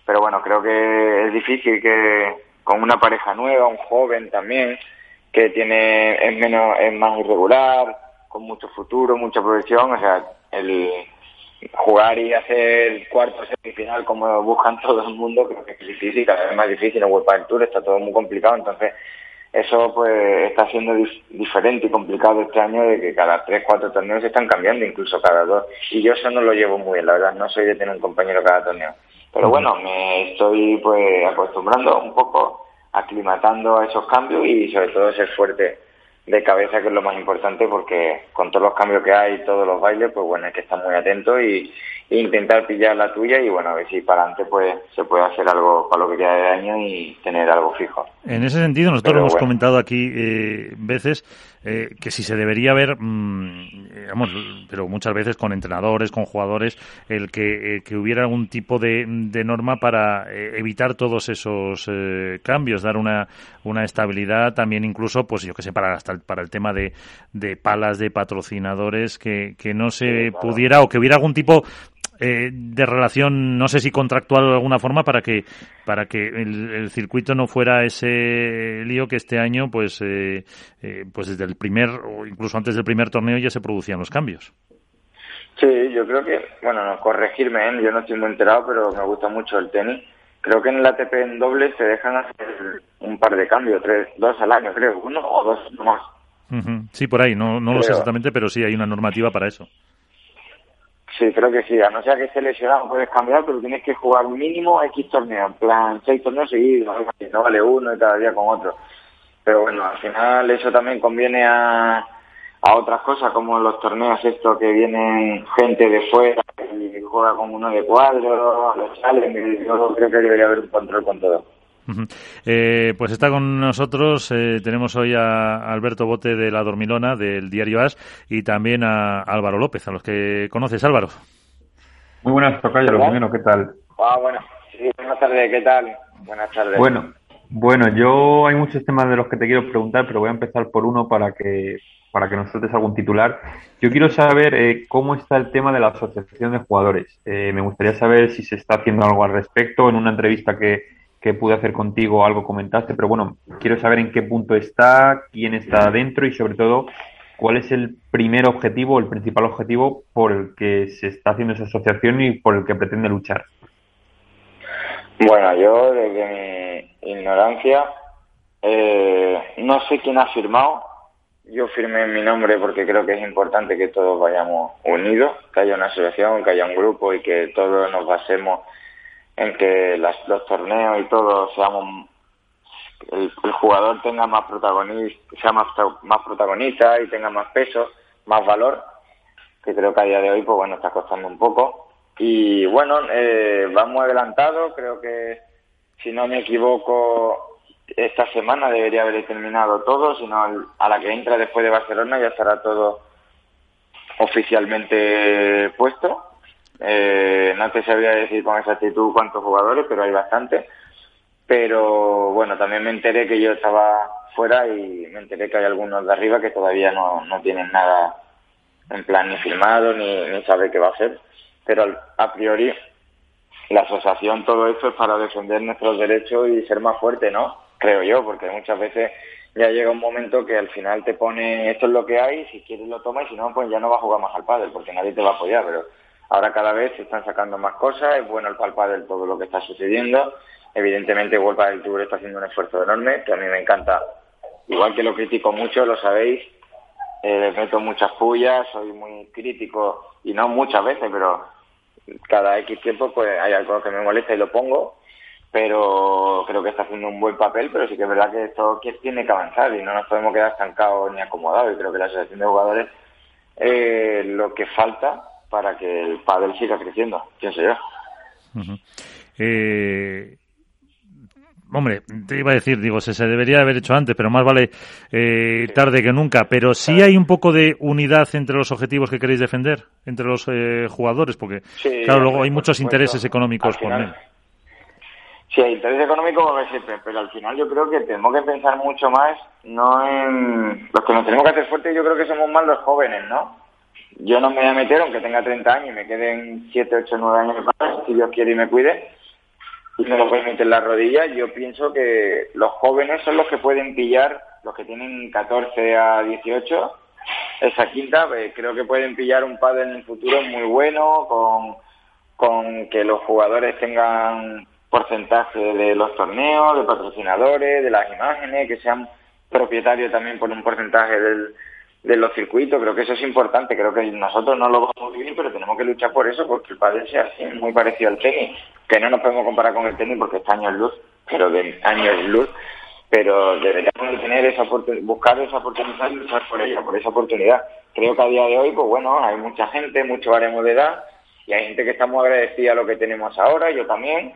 Pero bueno, creo que es difícil que con una pareja nueva, un joven también, que tiene es menos es más irregular, con mucho futuro, mucha proyección, o sea, el jugar y hacer cuarto semifinal como buscan todo el mundo creo que es difícil, cada vez más difícil, en World Tour está todo muy complicado, entonces eso pues está siendo diferente y complicado este año de que cada tres, cuatro torneos se están cambiando, incluso cada dos. Y yo eso no lo llevo muy bien, la verdad, no soy de tener un compañero cada torneo. Pero bueno, me estoy pues acostumbrando un poco, aclimatando a esos cambios y sobre todo ser fuerte de cabeza, que es lo más importante, porque con todos los cambios que hay, todos los bailes, pues bueno, hay que estar muy atento y, e intentar pillar la tuya y bueno, a ver si para adelante pues se puede hacer algo para lo que queda de año y tener algo fijo. En ese sentido, nosotros hemos comentado aquí eh, veces eh, que si se debería ver, digamos, mm, pero muchas veces con entrenadores, con jugadores, el que, eh, que hubiera algún tipo de, de norma para eh, evitar todos esos cambios, dar una, una estabilidad también incluso, pues yo que sé, para, hasta para el tema de, de palas de patrocinadores, que, que no se pudiera o que hubiera algún tipo eh, de relación, no sé si contractual de alguna forma, para que para que el, circuito no fuera ese lío que este año, pues, eh, eh, pues desde el primer o incluso antes del primer torneo ya se producían los cambios. Sí, yo creo que, bueno, no corregirme, yo no estoy muy enterado, pero me gusta mucho el tenis. Creo que en el ATP en doble se dejan hacer un par de cambios, tres, dos al año, creo, uno o dos más. Sí, por ahí, no, no lo sé exactamente, pero sí hay una normativa para eso. Sí, creo que sí. A no ser que esté lesionado puedes cambiar, pero tienes que jugar mínimo X torneos, en plan seis torneos seguidos, no vale uno y cada día con otro. Pero bueno, al final eso también conviene a, a otras cosas, como los torneos estos que vienen gente de fuera y juega con uno de cuadro, los salen, yo creo que debería haber un control con todo. Eh, pues está con nosotros, eh, tenemos hoy a Alberto Bote de La Dormilona, del diario As, y también a Álvaro López, a los que conoces, Álvaro. Muy buenas, Tocayo, lo primero, ¿qué tal? Ah, bueno, sí, buenas tardes, ¿qué tal? Buenas tardes. Bueno, bueno, yo hay muchos temas de los que te quiero preguntar, pero voy a empezar por uno para que para que nos sueltes algún titular. Yo quiero saber eh, cómo está el tema de la asociación de jugadores. me gustaría saber si se está haciendo algo al respecto. En una entrevista que, que pude hacer contigo, algo comentaste, pero bueno, quiero saber en qué punto está, quién está dentro y sobre todo cuál es el primer objetivo, el principal objetivo por el que se está haciendo esa asociación y por el que pretende luchar. Bueno, yo desde mi ignorancia eh, no sé quién ha firmado. Yo firmé mi nombre porque creo que es importante que todos vayamos unidos, que haya una asociación, que haya un grupo y que todos nos basemos en que los torneos y todo seamos el, jugador tenga más protagonista, sea más, más protagonista y tenga más peso, más valor, que creo que a día de hoy pues bueno está costando un poco. Y bueno, eh, vamos adelantados, creo que si no me equivoco esta semana debería haber terminado todo, sino a la que entra después de Barcelona ya estará todo oficialmente puesto eh, no te sabría decir con exactitud cuántos jugadores, pero hay bastante. Pero bueno, también me enteré que yo estaba fuera y me enteré que hay algunos de arriba que todavía no, no tienen nada en plan ni firmado ni, ni sabe qué va a hacer. Pero a priori la asociación, todo esto es para defender nuestros derechos y ser más fuerte, ¿no? Creo yo, porque muchas veces ya llega un momento que al final te pone esto es lo que hay, si quieres lo tomas y si no, pues ya no va a jugar más al padre porque nadie te va a apoyar, pero Ahora cada vez se están sacando más cosas, es bueno el palpar del todo lo que está sucediendo. Evidentemente World del Tour está haciendo un esfuerzo enorme, que a mí me encanta. Igual que lo critico mucho, lo sabéis, eh, meto muchas pullas, soy muy crítico, y no muchas veces, pero cada X tiempo pues hay algo que me molesta y lo pongo, pero creo que está haciendo un buen papel, pero sí que es verdad que esto tiene que avanzar y no nos podemos quedar estancados ni acomodados y creo que la asociación de jugadores eh, lo que falta para que el pádel siga creciendo, pienso yo. eh, hombre, te iba a decir, digo, se, se debería haber hecho antes, pero más vale eh, tarde que nunca. Pero sí hay un poco de unidad entre los objetivos que queréis defender, entre los eh, jugadores, porque, claro, luego hay muchos intereses económicos por medio. Sí, hay interés económico siempre, pero al final yo creo que tenemos que pensar mucho más, no en... Los que nos tenemos que hacer fuertes yo creo que somos más los jóvenes, ¿no? Yo no me voy a meter, aunque tenga 30 años y me queden 7, 8, 9 años más, si Dios quiere y me cuide, y me lo puede meter en la rodilla, yo pienso que los jóvenes son los que pueden pillar, los que tienen 14 a 18, esa quinta, pues, creo que pueden pillar un padre en el futuro muy bueno, con, con que los jugadores tengan porcentaje de los torneos, de patrocinadores, de las imágenes, que sean propietarios también por un porcentaje del, de los circuitos. Creo que eso es importante. Creo que nosotros no lo vamos a vivir, pero tenemos que luchar por eso, porque el padre sea así, muy parecido al tenis. Que no nos podemos comparar con el tenis porque está años luz, pero de años luz. Pero deberíamos tener esa buscar esa oportunidad y luchar por ella, por esa oportunidad. Creo que a día de hoy, pues bueno, hay mucha gente, mucho baremo de edad, y hay gente que está muy agradecida a lo que tenemos ahora, yo también,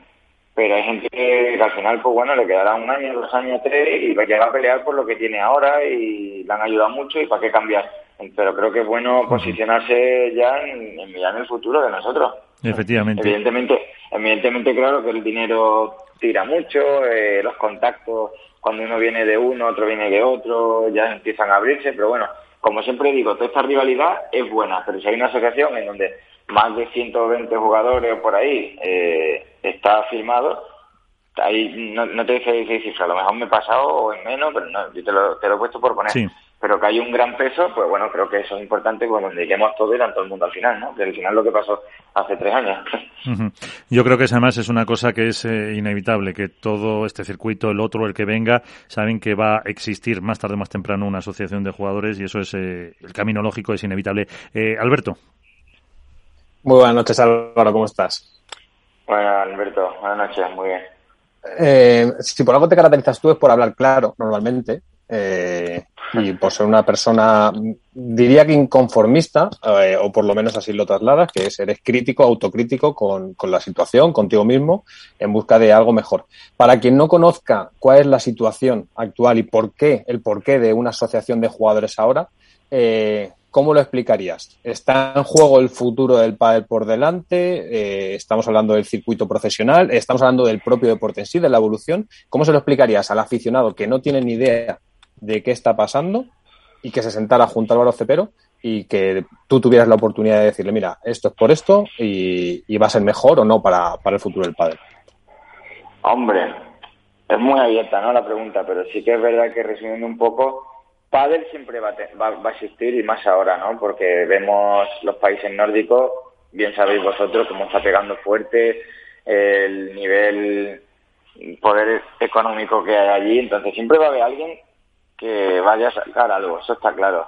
pero hay gente que, al final, pues bueno, le quedará un año, dos años, tres y va a llegar a pelear por lo que tiene ahora y le han ayudado mucho y para qué cambiar. Pero creo que es bueno posicionarse ya en, en mirar el futuro de nosotros. Efectivamente. Evidentemente, evidentemente claro que el dinero tira mucho, eh, los contactos, cuando uno viene de uno, otro viene de otro, ya empiezan a abrirse, pero bueno, como siempre digo, toda esta rivalidad es buena, pero si hay una asociación en donde más de 120 jugadores o por ahí eh, está firmado, ahí no, no te dice cifra, a lo mejor me he pasado o en menos, pero no, yo te lo, te lo he puesto por poner. Pero que hay un gran peso, pues bueno, creo que eso es importante cuando lleguemos todo y todo el mundo al final, ¿no? Que al final lo que pasó hace tres años. Yo creo que además es una cosa que es eh, inevitable, que todo este circuito, el otro, el que venga, saben que va a existir más tarde o más temprano una asociación de jugadores y eso es eh, el camino lógico, es inevitable. Eh, Alberto. Muy buenas noches, Álvaro, ¿cómo estás? Buenas, Alberto, buenas noches, muy bien. Eh, si por algo te caracterizas tú es por hablar claro, normalmente, eh, y por ser una persona, diría que inconformista, eh, o por lo menos así lo trasladas, que es, eres crítico, autocrítico con, con, la situación, contigo mismo, en busca de algo mejor. Para quien no conozca cuál es la situación actual y por qué, el porqué de una asociación de jugadores ahora, eh, ¿Cómo lo explicarías? ¿Está en juego el futuro del pádel por delante? Eh, ¿Estamos hablando del circuito profesional? ¿Estamos hablando del propio deporte en sí, de la evolución? ¿Cómo se lo explicarías al aficionado que no tiene ni idea de qué está pasando y que se sentara junto a Álvaro Cepero y que tú tuvieras la oportunidad de decirle, mira, esto es por esto y, va a ser mejor o no para, para el futuro del pádel? Hombre, es muy abierta ¿no? la pregunta, pero sí que es verdad que resumiendo un poco Padel siempre va a, existir y más ahora, ¿no? Porque vemos los países nórdicos, bien sabéis vosotros cómo está pegando fuerte el nivel poder económico que hay allí, entonces siempre va a haber alguien que vaya a sacar algo, eso está claro.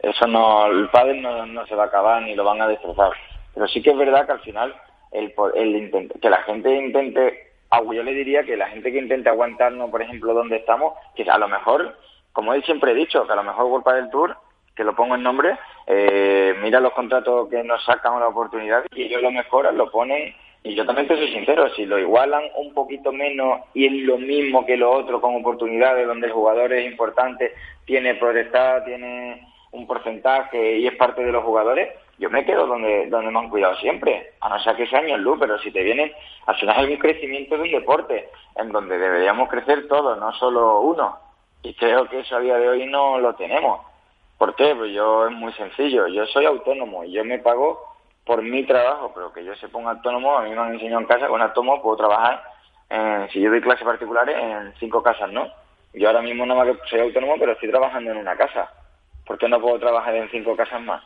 Eso no, el pádel no, se va a acabar ni lo van a destrozar. Pero sí que es verdad que al final el, el que la gente intente, yo le diría que la gente que intente aguantarnos, por ejemplo, donde estamos, que a lo mejor como él siempre he dicho, que a lo mejor culpa del Tour, que lo pongo en nombre, eh, mira los contratos que nos sacan la oportunidad y ellos lo mejoran, lo ponen y yo también te soy sincero, si lo igualan un poquito menos y es lo mismo que lo otro con oportunidades donde el jugador es importante, tiene protestar, tiene un porcentaje y es parte de los jugadores, yo me quedo donde, donde me han cuidado siempre, a no ser que sea años luz, pero si te vienen, al final hay un crecimiento de un deporte en donde deberíamos crecer todos, no solo uno. Y creo que eso a día de hoy no lo tenemos. ¿Por qué? Pues yo es muy sencillo. Yo soy autónomo y yo me pago por mi trabajo, pero que yo se ponga autónomo, a mí me han enseñado en casa que con autónomo puedo trabajar, en, si yo doy clases particulares, en cinco casas, ¿no? Yo ahora mismo no más soy autónomo, pero estoy trabajando en una casa. ¿Por qué no puedo trabajar en cinco casas más?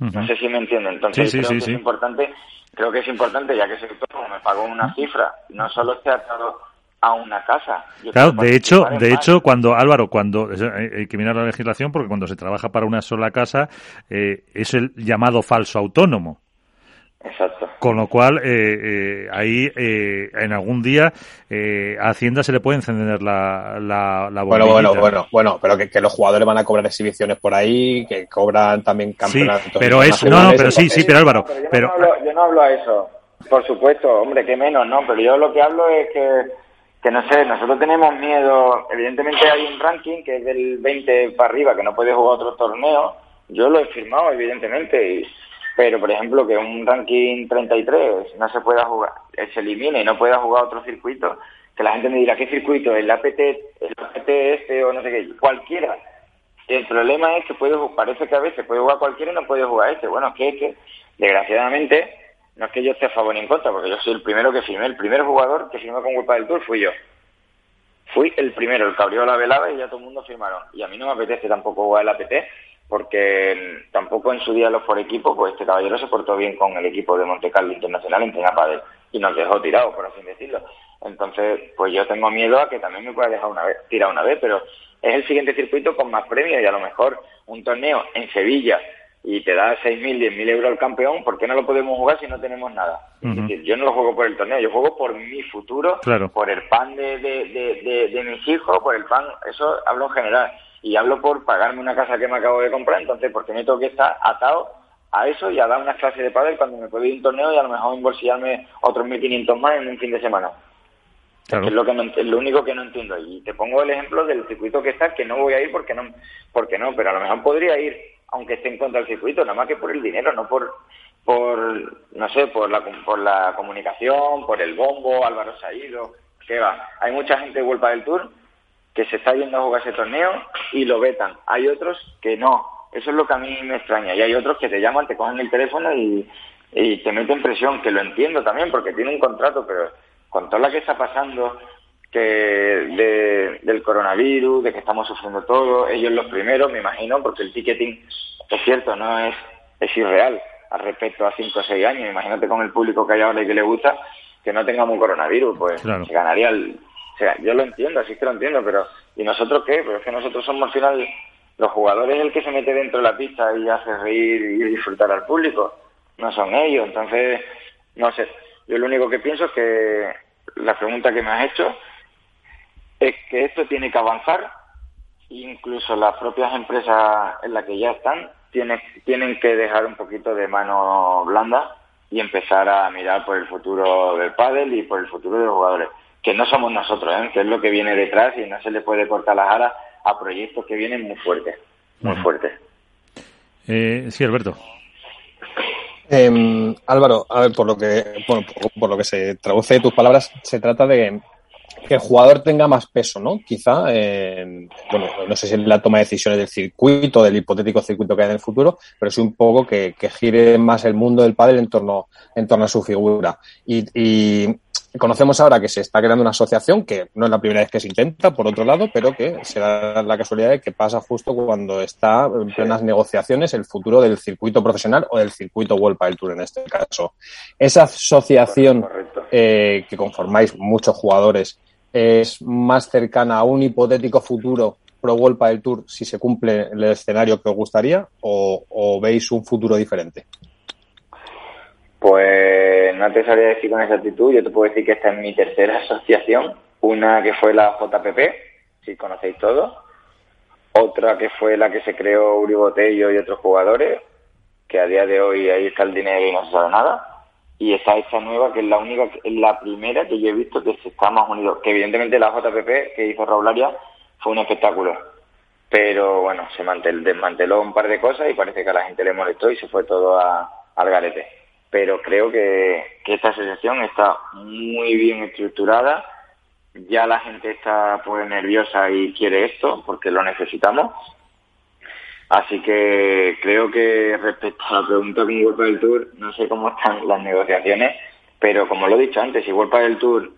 No sé si me entienden. Entonces creo que es importante, creo que es importante, ya que soy autónomo, me pago una cifra, no solo esté atado a una casa. claro, de hecho, de hecho, cuando Álvaro, cuando hay que mirar la legislación, porque cuando se trabaja para una sola casa eh, es el llamado falso autónomo. Exacto. Con lo cual, eh, eh, ahí en algún día a Hacienda se le puede encender la, la, la Bueno, bueno, bueno, bueno, pero que, los jugadores van a cobrar exhibiciones por ahí, que cobran también campeonatos. Sí, pero eso, no, no, pero sí, sí, pero Álvaro. Pero, yo, no hablo, yo no hablo a eso. Por supuesto, hombre, que menos, ¿no? Pero yo lo que hablo es que que no sé, nosotros tenemos miedo, evidentemente hay un ranking que es del 20 para arriba, que no puede jugar otro torneo, yo lo he firmado, evidentemente, pero por ejemplo que un ranking 33 no se pueda jugar, se elimine y no pueda jugar otro circuito, que la gente me dirá, ¿qué circuito? ¿El APT, el APT este o no sé qué? Cualquiera. El problema es que puede, parece que a veces puede jugar cualquiera y no puede jugar este. Bueno, que es que, desgraciadamente, no es que yo esté a favor ni en contra, porque yo soy el primero que firmé. El primer jugador que firmó con culpa del Tour fui yo. Fui el primero, el que abrió la velada y ya todo el mundo firmaron. Y a mí no me apetece tampoco jugar el APT, porque tampoco en su día los por equipo, pues este caballero se portó bien con el equipo de Monte Carlo Internacional en Padel y nos dejó tirados, por así decirlo. Entonces, pues yo tengo miedo a que también me pueda dejar una vez, tirar una vez, pero es el siguiente circuito con más premios y a lo mejor un torneo en Sevilla y te da 6.000, 10.000 euros al campeón, ¿por qué no lo podemos jugar si no tenemos nada? Es decir, yo no lo juego por el torneo, yo juego por mi futuro, por el pan de, de, de, mis hijos, por el pan, eso hablo en general, y hablo por pagarme una casa que me acabo de comprar, entonces, porque me tengo que estar atado a eso y a dar unas clases de pádel cuando me puedo ir a un torneo y a lo mejor embolsillarme otros 1.500 más en un fin de semana. Es lo que es lo único que no entiendo. Y te pongo el ejemplo del circuito que está, que no voy a ir porque no, porque no, pero a lo mejor podría ir, aunque esté en contra del circuito, nada más que por el dinero, no por, por no sé, por la, por la comunicación, por el bombo, Álvaro Saído, que va. Hay mucha gente de Vuelta del Tour que se está yendo a jugar ese torneo y lo vetan. Hay otros que no. Eso es lo que a mí me extraña. Y hay otros que te llaman, te cogen el teléfono y, te meten presión, que lo entiendo también porque tiene un contrato, pero con todo lo que está pasando que del coronavirus, de que estamos sufriendo todo, ellos los primeros, me imagino, porque el ticketing es cierto, no es, es irreal al respecto a 5 o 6 años. Imagínate con el público que hay ahora y que le gusta que no tengamos coronavirus, pues se ganaría el... O sea, yo lo entiendo, así que lo entiendo, pero ¿y nosotros qué? Pero es que nosotros somos al final los jugadores el que se mete dentro de la pista y hace reír y disfrutar al público, no son ellos. Entonces, no sé, yo lo único que pienso es que la pregunta que me has hecho es que esto tiene que avanzar, incluso las propias empresas en las que ya están tienen, tienen que dejar un poquito de mano blanda y empezar a mirar por el futuro del pádel y por el futuro de los jugadores, que no somos nosotros, ¿eh? que es lo que viene detrás y no se le puede cortar las alas a proyectos que vienen muy fuertes, muy fuertes. Eh, sí, Alberto. Eh, Álvaro, a ver, por lo que por, lo que se traduce de tus palabras, se trata de que el jugador tenga más peso, ¿no? Quizá, bueno, no sé si en la toma de decisiones del circuito, del hipotético circuito que hay en el futuro, pero sí un poco que, gire más el mundo del pádel en torno, a su figura. Y Conocemos ahora que se está creando una asociación que no es la primera vez que se intenta, por otro lado, pero que se da la casualidad de que pasa justo cuando está en plenas negociaciones el futuro del circuito profesional o del circuito World Padel Tour en este caso. Esa asociación eh, que conformáis muchos jugadores es más cercana a un hipotético futuro pro World Padel Tour si se cumple el escenario que os gustaría o veis un futuro diferente. Pues no te sabría decir con exactitud, yo te puedo decir que esta es mi tercera asociación, una que fue la JPP, si conocéis todos, otra que fue la que se creó Uri Botello y otros jugadores, que a día de hoy ahí está el dinero y no se sabe nada, y está esta nueva que es la única, es la primera que yo he visto que se está más unido, que evidentemente la JPP que hizo Raularia fue un espectáculo, pero bueno, se desmanteló un par de cosas y parece que a la gente le molestó y se fue todo al garete pero creo que, esta asociación está muy bien estructurada. Ya la gente está pues nerviosa y quiere esto porque lo necesitamos. Así que creo que respecto a la pregunta con World del Tour, no sé cómo están las negociaciones, pero como lo he dicho antes, si World del Tour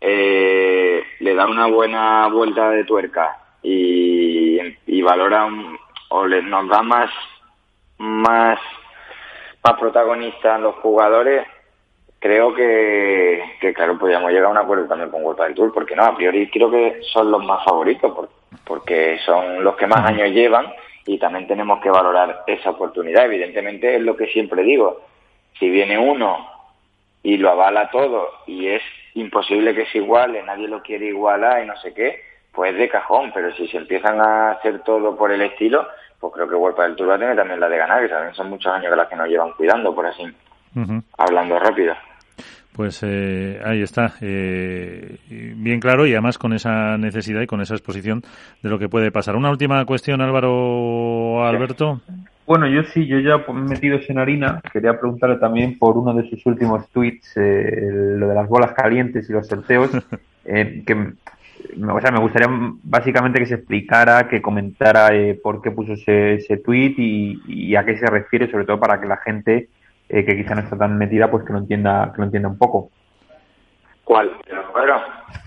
eh, le da una buena vuelta de tuerca y, valora o le, nos da más más más protagonistas los jugadores, creo que, que, claro, podríamos llegar a un acuerdo también con World del Tour, porque no, a priori creo que son los más favoritos, porque son los que más años llevan y también tenemos que valorar esa oportunidad. Evidentemente es lo que siempre digo, si viene uno y lo avala todo y es imposible que se iguale, nadie lo quiere igualar y no sé qué, pues de cajón, pero si se empiezan a hacer todo por el estilo, pues creo que World del Tour va a tener también la de ganar, que también son muchos años que las que nos llevan cuidando, por así, hablando rápido. Pues eh, ahí está, eh, bien claro y además con esa necesidad y con esa exposición de lo que puede pasar. Una última cuestión, Álvaro Alberto. Bueno, yo sí, yo ya metido en harina, quería preguntarle también por uno de sus últimos tweets, eh, lo de las bolas calientes y los sorteos, que o sea, me gustaría básicamente que se explicara, que comentara por qué puso ese, ese tweet y, y, a qué se refiere, sobre todo para que la gente eh, que quizá no está tan metida, pues que lo entienda, que lo entienda un poco. ¿Cuál?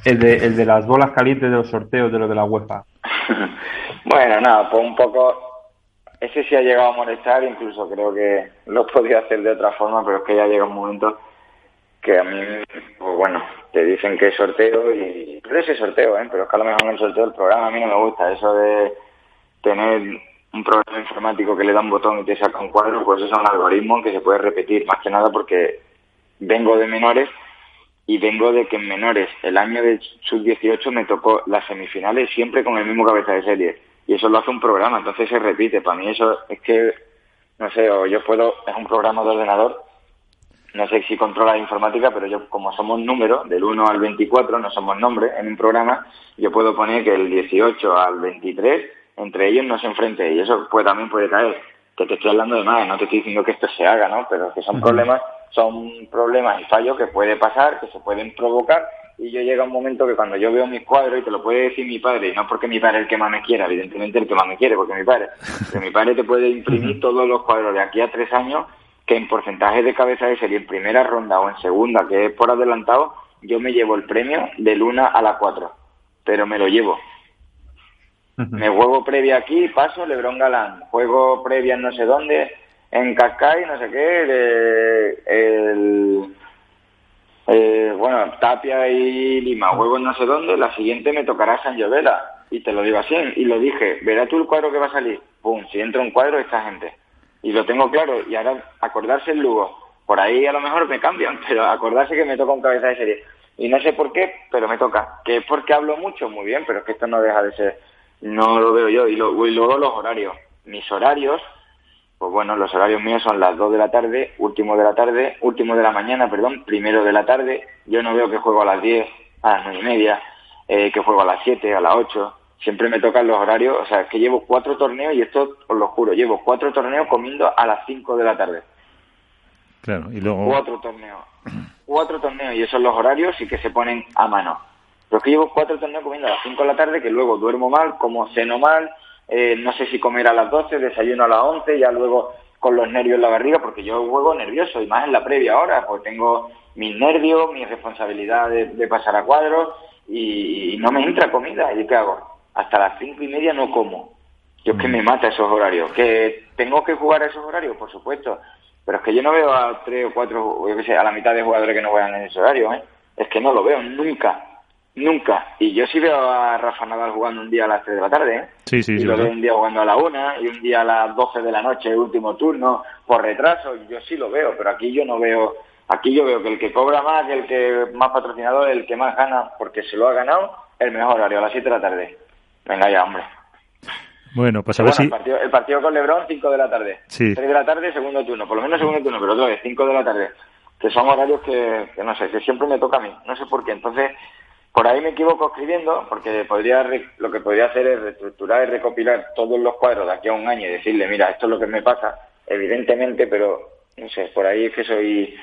¿El de, el de las bolas calientes de los sorteos de lo de la UEFA. bueno, nada, pues un poco. Ese sí ha llegado a molestar, incluso creo que lo podía hacer de otra forma, pero es que ya llega un momento que a mí, pues bueno, te dicen que es sorteo y. Pero ese sorteo, ¿eh? Pero es que a lo mejor en el sorteo del programa a mí no me gusta eso de tener un programa informático que le da un botón y te saca un cuadro, pues eso es un algoritmo que se puede repetir, más que nada porque vengo de menores y vengo de que en menores el año de sub-18 me tocó las semifinales siempre con el mismo cabeza de serie y eso lo hace un programa, entonces se repite. Para mí eso es que, no sé, o yo puedo, es un programa de ordenador, no sé si controla la informática, pero yo como somos números, del 1 al 24, no somos nombres en un programa, yo puedo poner que el 18 al 23 entre ellos no se enfrente y eso pues también puede caer. Que te estoy hablando de más, no te estoy diciendo que esto se haga, ¿no? Pero que son problemas, son problemas y fallos que puede pasar, que se pueden provocar y yo llega un momento que cuando yo veo mis cuadros y te lo puede decir mi padre y no porque mi padre es el que más me quiera, evidentemente el que más me quiere, porque mi padre, que mi padre te puede imprimir todos los cuadros de aquí a tres años que en porcentaje de cabeza de serie en primera ronda o en segunda, que es por adelantado, yo me llevo el premio del 1 a la 4, pero me lo llevo. Me juego previa aquí, paso Lebron Galán. Juego previa en no sé dónde, en Cascay, no sé qué, de, el, eh, bueno, Tapia y Lima, juego en no sé dónde, la siguiente me tocará San Llovela. Y te lo digo así, y lo dije, verá tú el cuadro que va a salir. Pum, si entra un cuadro, esta gente. Y lo tengo claro, y ahora acordarse el Lugo. Por ahí a lo mejor me cambian, pero acordarse que me toca un cabeza de serie. Y no sé por qué, pero me toca. Que es porque hablo mucho, muy bien, pero es que esto no deja de ser no lo veo yo. Y, luego los horarios. Mis horarios, pues bueno, los horarios míos son las 2 de la tarde, último de la tarde, último de la mañana, perdón, primero de la tarde. Yo no veo que juego a las 10, a las 9 y media, eh, que juego a las 7, a las 8. Siempre me tocan los horarios, o sea, es que llevo cuatro torneos y esto os lo juro, llevo cuatro torneos comiendo a las 5 de la tarde. Claro, y luego... Cuatro torneos. Cuatro torneos y esos son los horarios y que se ponen a mano. Pero es que llevo cuatro torneos comiendo a las 5 de la tarde, que luego duermo mal, como ceno mal, eh, no sé si comer a las 12, desayuno a las 11, ya luego con los nervios en la barriga, porque yo juego nervioso, y más en la previa ahora, porque tengo mis nervios, mi responsabilidad de, pasar a cuadros, y, no me entra comida. ¿Y qué hago? Hasta las cinco y media no como. Yo es que me mata esos horarios. ¿Que tengo que jugar a esos horarios? Por supuesto. Pero es que yo no veo a tres o cuatro, yo qué sé, a la mitad de jugadores que no juegan en ese horario, ¿eh? Es que no lo veo nunca. Nunca. Y yo sí veo a Rafa Nadal jugando un día a las 3 de la tarde, ¿eh? Sí, sí, y sí. lo veo un día jugando a la 1 y un día a las 12 de la noche, último turno, por retraso. Yo sí lo veo, pero aquí yo no veo. Aquí yo veo que el que cobra más, el que más patrocinador, el que más gana, porque se lo ha ganado, el mejor horario, a las 7 de la tarde. Venga ya, hombre. Bueno, pues a ver si... El partido, el partido, con Lebron, 5 de la tarde. Sí. 3 de la tarde, segundo turno. Por lo menos segundo turno, pero otra vez, 5 de la tarde. Que son horarios que, que no sé, que siempre me toca a mí. No sé por qué. Entonces, por ahí me equivoco escribiendo, porque podría lo que podría hacer es reestructurar y recopilar todos los cuadros de aquí a un año y decirle, mira, esto es lo que me pasa, evidentemente, pero no sé, por ahí es que soy...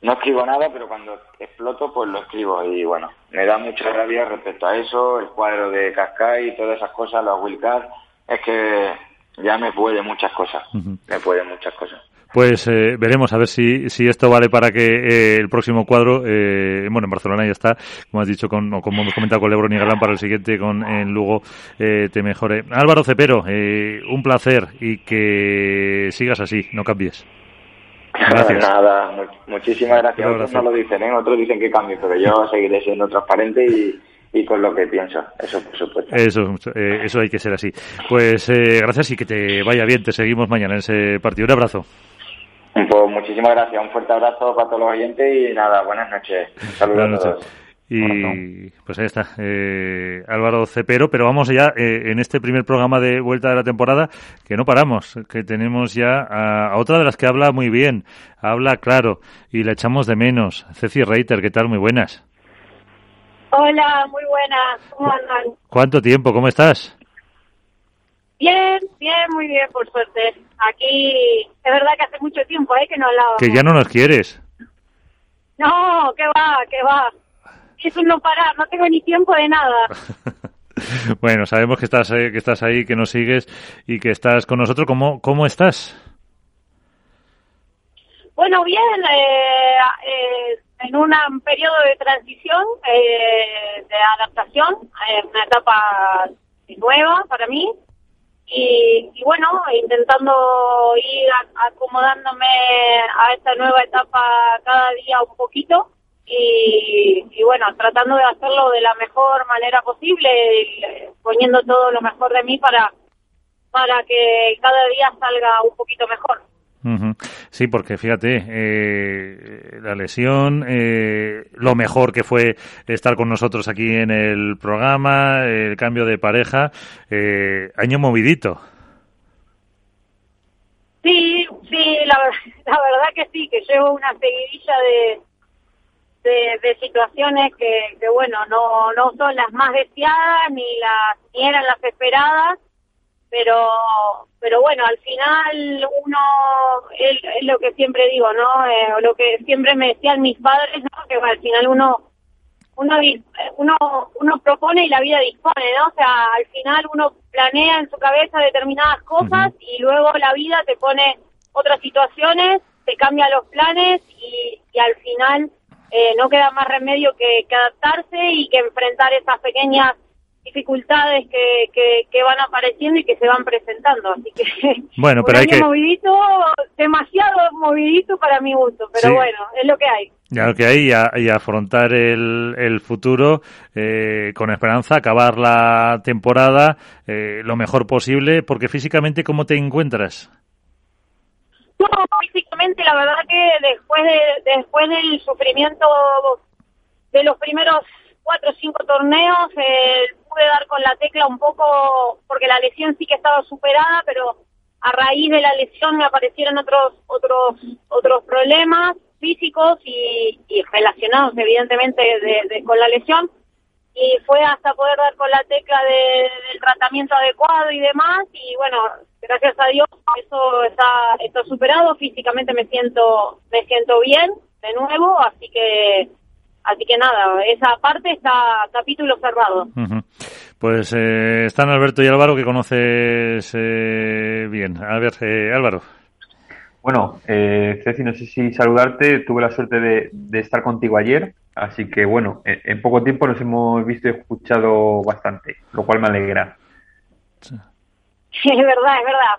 No escribo nada, pero cuando exploto, pues lo escribo. Y bueno, me da mucha rabia respecto a eso, el cuadro de Cascay y todas esas cosas, los Wilcar, es que ya me puede muchas cosas. Me puede muchas cosas. Pues eh, veremos a ver si, si esto vale para que eh, el próximo cuadro, eh, bueno, en Barcelona ya está, como has dicho, con, o como hemos comentado con Lebron y Galán, para el siguiente con en Lugo te mejore. Álvaro Cepero, un placer y que sigas así, no cambies. Gracias. Nada, muchísimas gracias. Otros no lo dicen, ¿eh? otros dicen que cambie, pero yo seguiré siendo transparente y, y con lo que pienso, eso por supuesto. Eso, eso hay que ser así. Pues gracias y que te vaya bien, te seguimos mañana en ese partido. Un abrazo. Pues muchísimas gracias, un fuerte abrazo para todos los oyentes y nada, buenas noches. Saludos a todos. Y pues ahí está, eh, Álvaro Cepero, pero vamos ya eh, en este primer programa de vuelta de la temporada, que no paramos, que tenemos ya a, otra de las que habla muy bien, habla claro y la echamos de menos. Ceci Reiter, ¿qué tal? Muy buenas. Hola, muy buenas, ¿cómo andan? ¿Cuánto tiempo? ¿Cómo estás? Bien, bien, muy bien, por suerte. Aquí, es verdad que hace mucho tiempo ¿eh? que no hablaba. Que ya no nos quieres. No, que va, que va es un no parar, no tengo ni tiempo de nada. bueno, sabemos que estás, eh, que estás ahí, que nos sigues y que estás con nosotros. ¿Cómo, cómo estás? Bueno, bien, eh, eh, en un periodo de transición, de adaptación, una etapa nueva para mí. Y, y, bueno, intentando ir acomodándome a esta nueva etapa cada día un poquito y, bueno, tratando de hacerlo de la mejor manera posible, poniendo todo lo mejor de mí para, para que cada día salga un poquito mejor. Sí, porque fíjate, eh, la lesión, eh, lo mejor que fue estar con nosotros aquí en el programa, el cambio de pareja, eh, año movidito. Sí, sí, la, la verdad que sí, que llevo una seguidilla de, de, situaciones que, que, bueno, no, no son las más deseadas ni las ni eran las esperadas, pero pero bueno, al final uno es, lo que siempre digo, ¿no? Eh, lo que siempre me decían mis padres, ¿no? Que al final uno uno uno uno propone y la vida dispone, ¿no? O sea, al final uno planea en su cabeza determinadas cosas y luego la vida te pone otras situaciones, te cambia los planes y, y al final eh, no queda más remedio que, adaptarse y que enfrentar esas pequeñas dificultades que, que, van apareciendo y que se van presentando. Así que bueno, pero hay que... movidito, demasiado movidito para mi gusto, pero bueno, es lo que hay. Ya lo que hay y, afrontar el, el futuro eh, con esperanza, acabar la temporada eh, lo mejor posible, porque físicamente, ¿cómo te encuentras? No, físicamente la verdad que después de, después del sufrimiento de los primeros cuatro o cinco torneos eh, pude dar con la tecla un poco porque la lesión sí que estaba superada, pero a raíz de la lesión me aparecieron otros otros otros problemas físicos y, relacionados evidentemente con la lesión y fue hasta poder dar con la tecla del tratamiento adecuado y demás y bueno gracias a Dios eso está está superado físicamente me siento me siento bien de nuevo así que así que nada esa parte está capítulo cerrado. Pues eh, están Alberto y Álvaro que conoces eh, bien. A ver eh, Álvaro bueno, eh, Ceci, no sé si saludarte. Tuve la suerte de, de estar contigo ayer Así que bueno, en, poco tiempo nos hemos visto y escuchado bastante, lo cual me alegra. Sí, es verdad, es verdad.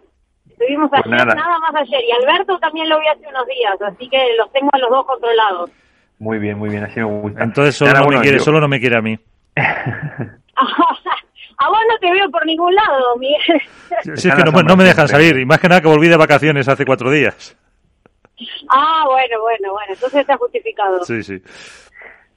Estuvimos pues nada. más ayer y Alberto también lo vi hace unos días, así que los tengo a los dos controlados. Muy bien, muy bien, así me gusta. Entonces solo, no, me quiere, solo no me quiere a mí. a vos no te veo por ningún lado, Miguel. Sí, es que no, no me dejan salir, y más que nada que volví de vacaciones hace cuatro días. Ah, bueno, bueno, bueno, entonces está justificado. Sí, sí.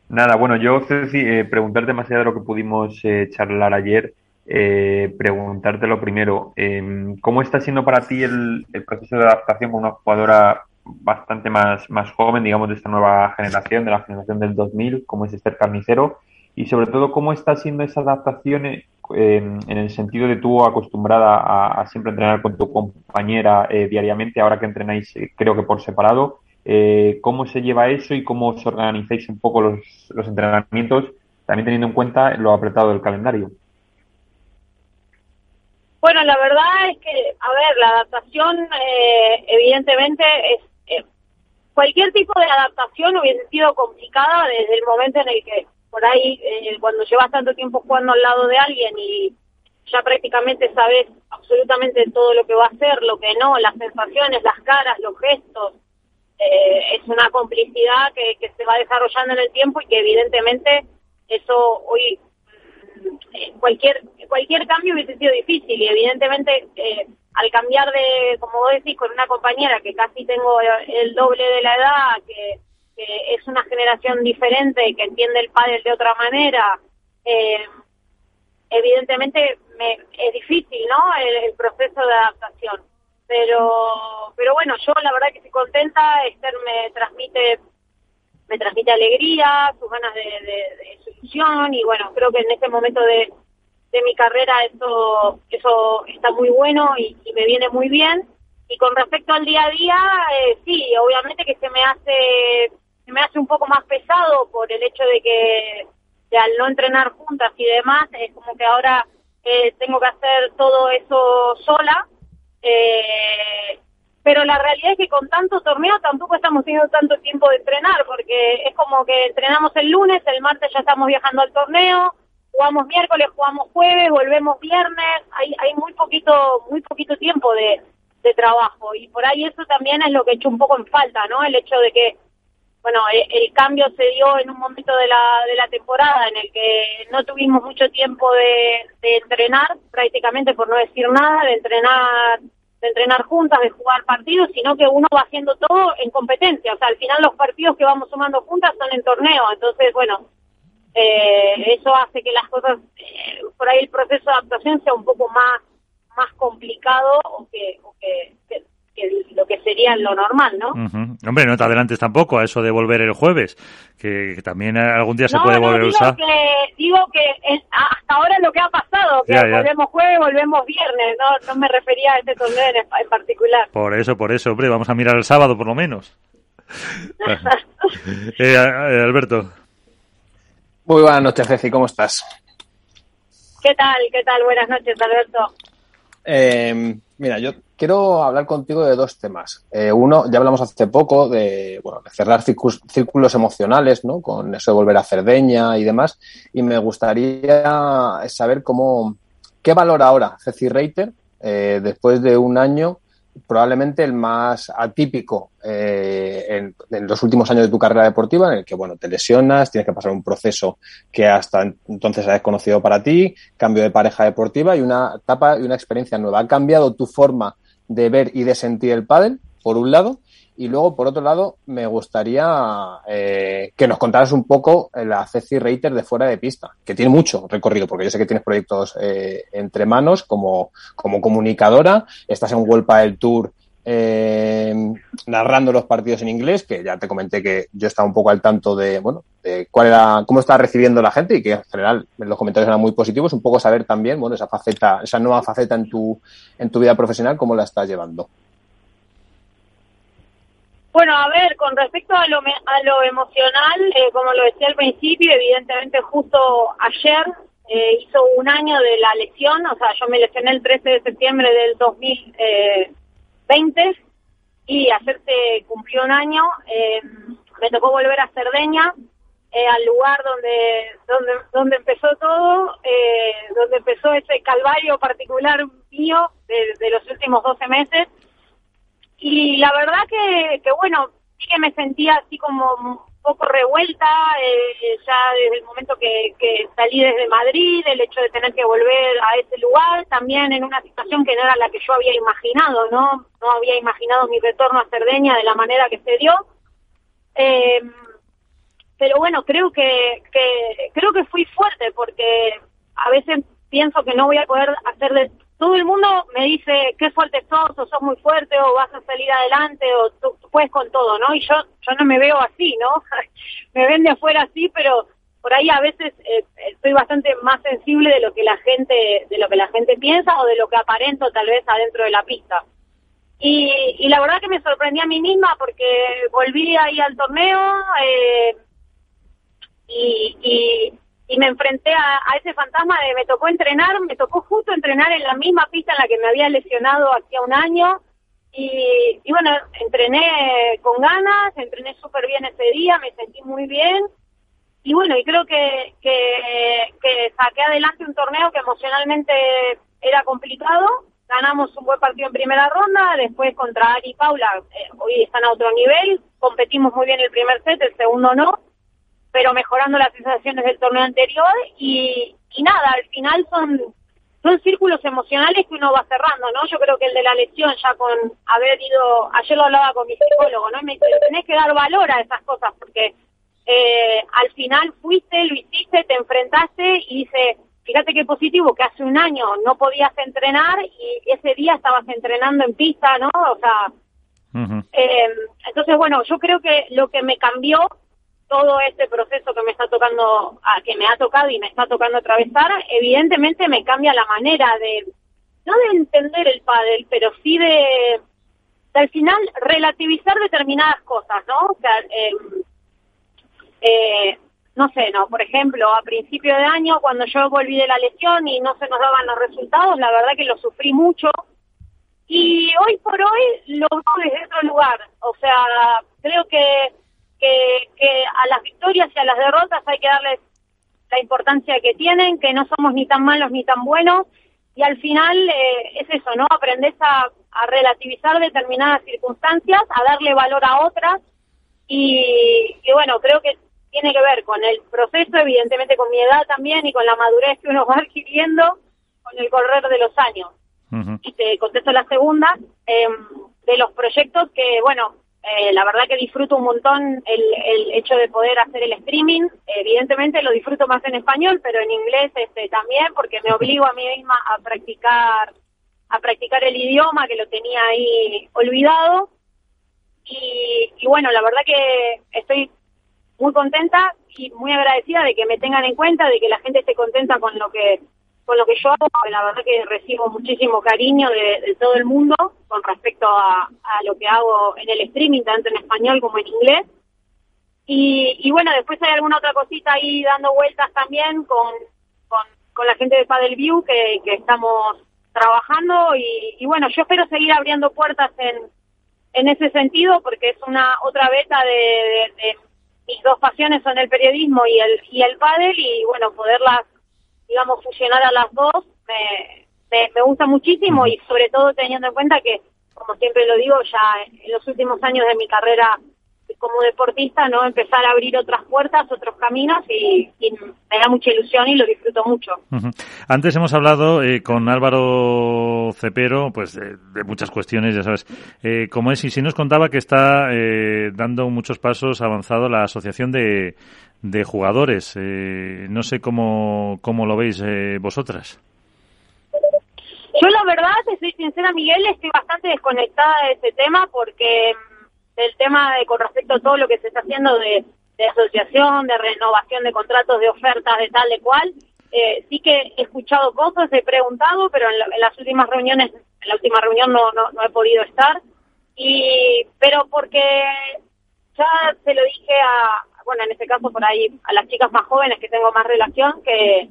Nada, bueno, yo, Ceci, eh, preguntarte más allá de lo que pudimos eh, charlar ayer, eh, preguntarte lo primero, em, ¿cómo está siendo para ti el, proceso de adaptación con una jugadora bastante más, más joven, digamos, de esta nueva generación, de la generación del 2000, como es Esther Carnicero? Y sobre todo, ¿cómo está siendo esa adaptación em, en el sentido de tú acostumbrada a, siempre entrenar con tu compañera diariamente, ahora que entrenáis creo que por separado? eh, cómo se lleva eso y cómo os organizáis un poco los, los entrenamientos, también teniendo en cuenta lo apretado del calendario. Bueno, la verdad es que, a ver, la adaptación, eh, evidentemente, es eh, cualquier tipo de adaptación hubiese sido complicada desde el momento en el que, por ahí, eh, cuando llevas tanto tiempo jugando al lado de alguien y ya prácticamente sabes absolutamente todo lo que va a hacer, lo que no, las sensaciones, las caras, los gestos, eh, es una complicidad que, que se va desarrollando en el tiempo y que evidentemente eso hoy mm, cualquier cualquier cambio hubiese sido difícil y evidentemente eh, al cambiar de, como vos decís, con una compañera que casi tengo el doble de la edad, que, que es una generación diferente que entiende el pádel de otra manera, eh, evidentemente me, es difícil, ¿no? El, proceso de adaptación. Pero, pero bueno, yo la verdad que estoy contenta. Esther me transmite, me transmite alegría, sus ganas de, de, solución y bueno, creo que en este momento de, de mi carrera eso, eso está muy bueno y, me viene muy bien. Y con respecto al día a día, eh, sí, obviamente que se me hace, me hace un poco más pesado por el hecho de que al no entrenar juntas y demás, es como que ahora eh, tengo que hacer todo eso sola. Eh, pero la realidad es que con tanto torneo tampoco estamos teniendo tanto tiempo de entrenar, porque es como que entrenamos el lunes, el martes ya estamos viajando al torneo, jugamos miércoles, jugamos jueves, volvemos viernes, hay, hay muy poquito, muy poquito tiempo de, de trabajo y por ahí eso también es lo que he hecho un poco en falta, ¿no? El hecho de que bueno, e, el, cambio se dio en un momento de la, de la temporada en el que no tuvimos mucho tiempo de, entrenar, prácticamente por no decir nada, de entrenar de entrenar juntas, de jugar partidos, sino que uno va haciendo todo en competencia. O sea, al final los partidos que vamos sumando juntas son en torneo. Entonces, bueno, eh, eso hace que las cosas, eh, por ahí el proceso de adaptación sea un poco más más complicado o que, o que lo que sería lo normal, ¿no? Hombre, no te adelantes tampoco a eso de volver el jueves, que, también algún día se puede volver a usar. Que, digo que hasta ahora lo que ha pasado, que volvemos jueves, volvemos viernes, no, no me refería a este torneo en, particular. Por eso, por eso, hombre, vamos a mirar el sábado por lo menos. Eh, eh, Alberto. Muy buenas noches, Ceci, ¿cómo estás? ¿Qué tal? ¿Qué tal? Buenas noches, Alberto. Eh, mira, yo quiero hablar contigo de dos temas. Eh, uno, ya hablamos hace poco de, bueno, de cerrar círculos, emocionales, ¿no? Con eso de volver a Cerdeña y demás. Y me gustaría saber cómo, qué valora ahora Ceci Reiter, eh, después de un año probablemente el más atípico eh, en, los últimos años de tu carrera deportiva, en el que bueno, te lesionas, tienes que pasar un proceso que hasta entonces has desconocido para ti, cambio de pareja deportiva y una etapa y una experiencia nueva. ¿Ha cambiado tu forma de ver y de sentir el pádel, por un lado, y luego, por otro lado, me gustaría eh, que nos contaras un poco la Ceci Reiter de fuera de pista, que tiene mucho recorrido, porque yo sé que tienes proyectos eh, entre manos como, como comunicadora, estás en World del Tour eh, narrando los partidos en inglés, que ya te comenté que yo estaba un poco al tanto de, bueno, de cuál era, cómo está recibiendo la gente y que en general los comentarios eran muy positivos, un poco saber también, bueno, esa faceta, esa nueva faceta en tu, en tu vida profesional, cómo la estás llevando. Bueno, a ver, con respecto a lo, a lo emocional, eh, como lo decía al principio, evidentemente justo ayer eh, hizo un año de la lesión, o sea, yo me lesioné el 13 de septiembre del 2020 y ayer se cumplió un año. Eh, me tocó volver a Cerdeña, eh, al lugar donde, donde, donde empezó todo, eh, donde empezó ese calvario particular mío de, de, los últimos 12 meses. Y la verdad que, que, bueno, sí que me sentía así como poco revuelta, eh, ya desde el momento que, salí desde Madrid, el hecho de tener que volver a ese lugar, también en una situación que no era la que yo había imaginado, ¿no? No había imaginado mi retorno a Cerdeña de la manera que se dio. Eh, pero bueno, creo que, que, creo que fui fuerte porque a veces pienso que no voy a poder hacer de todo el mundo me dice qué fuerte sos, o sos muy fuerte, o vas a salir adelante, o tú, puedes con todo, ¿no? Y yo, yo no me veo así, ¿no? me ven de afuera así, pero por ahí a veces eh, estoy bastante más sensible de lo que la gente, de lo que la gente piensa o de lo que aparento tal vez adentro de la pista. Y, y la verdad que me sorprendí a mí misma porque volví ahí al torneo eh, y, y y me enfrenté a, ese fantasma de me tocó entrenar, me tocó justo entrenar en la misma pista en la que me había lesionado hacía un año. Y, bueno, entrené con ganas, entrené súper bien ese día, me sentí muy bien. Y bueno, y creo que, saqué adelante un torneo que emocionalmente era complicado, ganamos un buen partido en primera ronda, después contra Ari y Paula, eh, hoy están a otro nivel, competimos muy bien el primer set, el segundo no, pero mejorando las sensaciones del torneo anterior y, y nada, al final son son círculos emocionales que uno va cerrando, ¿no? Yo creo que el de la lesión, ya con haber ido, ayer lo hablaba con mi psicólogo, ¿no? me dice, tenés que dar valor a esas cosas, porque eh, al final fuiste, lo hiciste, te enfrentaste y dice, fíjate qué positivo, que hace un año no podías entrenar y ese día estabas entrenando en pista, ¿no? O sea, eh, entonces, bueno, yo creo que lo que me cambió todo este proceso que me está tocando, que me ha tocado y me está tocando atravesar, evidentemente me cambia la manera de, no de entender el pádel, pero sí de, al final relativizar determinadas cosas, ¿no? O sea, em, eh, no sé, no, por ejemplo, a principio de año, cuando yo volví de la lesión y no se nos daban los resultados, la verdad que lo sufrí mucho. Y hoy por hoy lo veo desde otro lugar. O sea, creo que que, a las victorias y a las derrotas hay que darles la importancia que tienen, que no somos ni tan malos ni tan buenos, y al final eh, es eso, ¿no? Aprendes a, relativizar determinadas circunstancias, a darle valor a otras, y, bueno, creo que tiene que ver con el proceso, evidentemente con mi edad también y con la madurez que uno va adquiriendo con el correr de los años. Y te contesto la segunda, em, de los proyectos que, bueno, eh, la verdad que disfruto un montón el, el, hecho de poder hacer el streaming. Evidentemente lo disfruto más en español, pero en inglés este, también, porque me obligo a mí misma a practicar, a practicar el idioma que lo tenía ahí olvidado. Y, y bueno, la verdad que estoy muy contenta y muy agradecida de que me tengan en cuenta, de que la gente esté contenta con lo que con lo que yo hago, la verdad que recibo muchísimo cariño de, todo el mundo con respecto a, lo que hago en el streaming, tanto en español como en inglés. Y, bueno, después hay alguna otra cosita ahí dando vueltas también con, con, la gente de Paddle View que, estamos trabajando y, bueno, yo espero seguir abriendo puertas en, en ese sentido porque es una otra beta de, mis dos pasiones son el periodismo y el, y el pádel y bueno, poderlas digamos, fusionar a las dos me, me, gusta muchísimo y sobre todo teniendo en cuenta que, como siempre lo digo, ya en los últimos años de mi carrera como deportista, ¿no? Empezar a abrir otras puertas, otros caminos y, me da mucha ilusión y lo disfruto mucho. Antes hemos hablado eh, con Álvaro Cepero, pues de, muchas cuestiones, ya sabes, eh, como es, y si nos contaba que está eh, dando muchos pasos avanzado la Asociación de, de Jugadores. Eh, no sé cómo, cómo lo veis eh, vosotras. Yo la verdad, te soy sincera, Miguel, estoy bastante desconectada de ese tema porque mm, del tema de con respecto a todo lo que se está haciendo de, asociación, de renovación de contratos, de ofertas, de tal, de cual, eh, sí que he escuchado cosas, he preguntado, pero en, las últimas reuniones, en la última reunión no, no, no he podido estar. Y, pero porque ya se lo dije a, bueno, en este caso por ahí a las chicas más jóvenes que tengo más relación, que,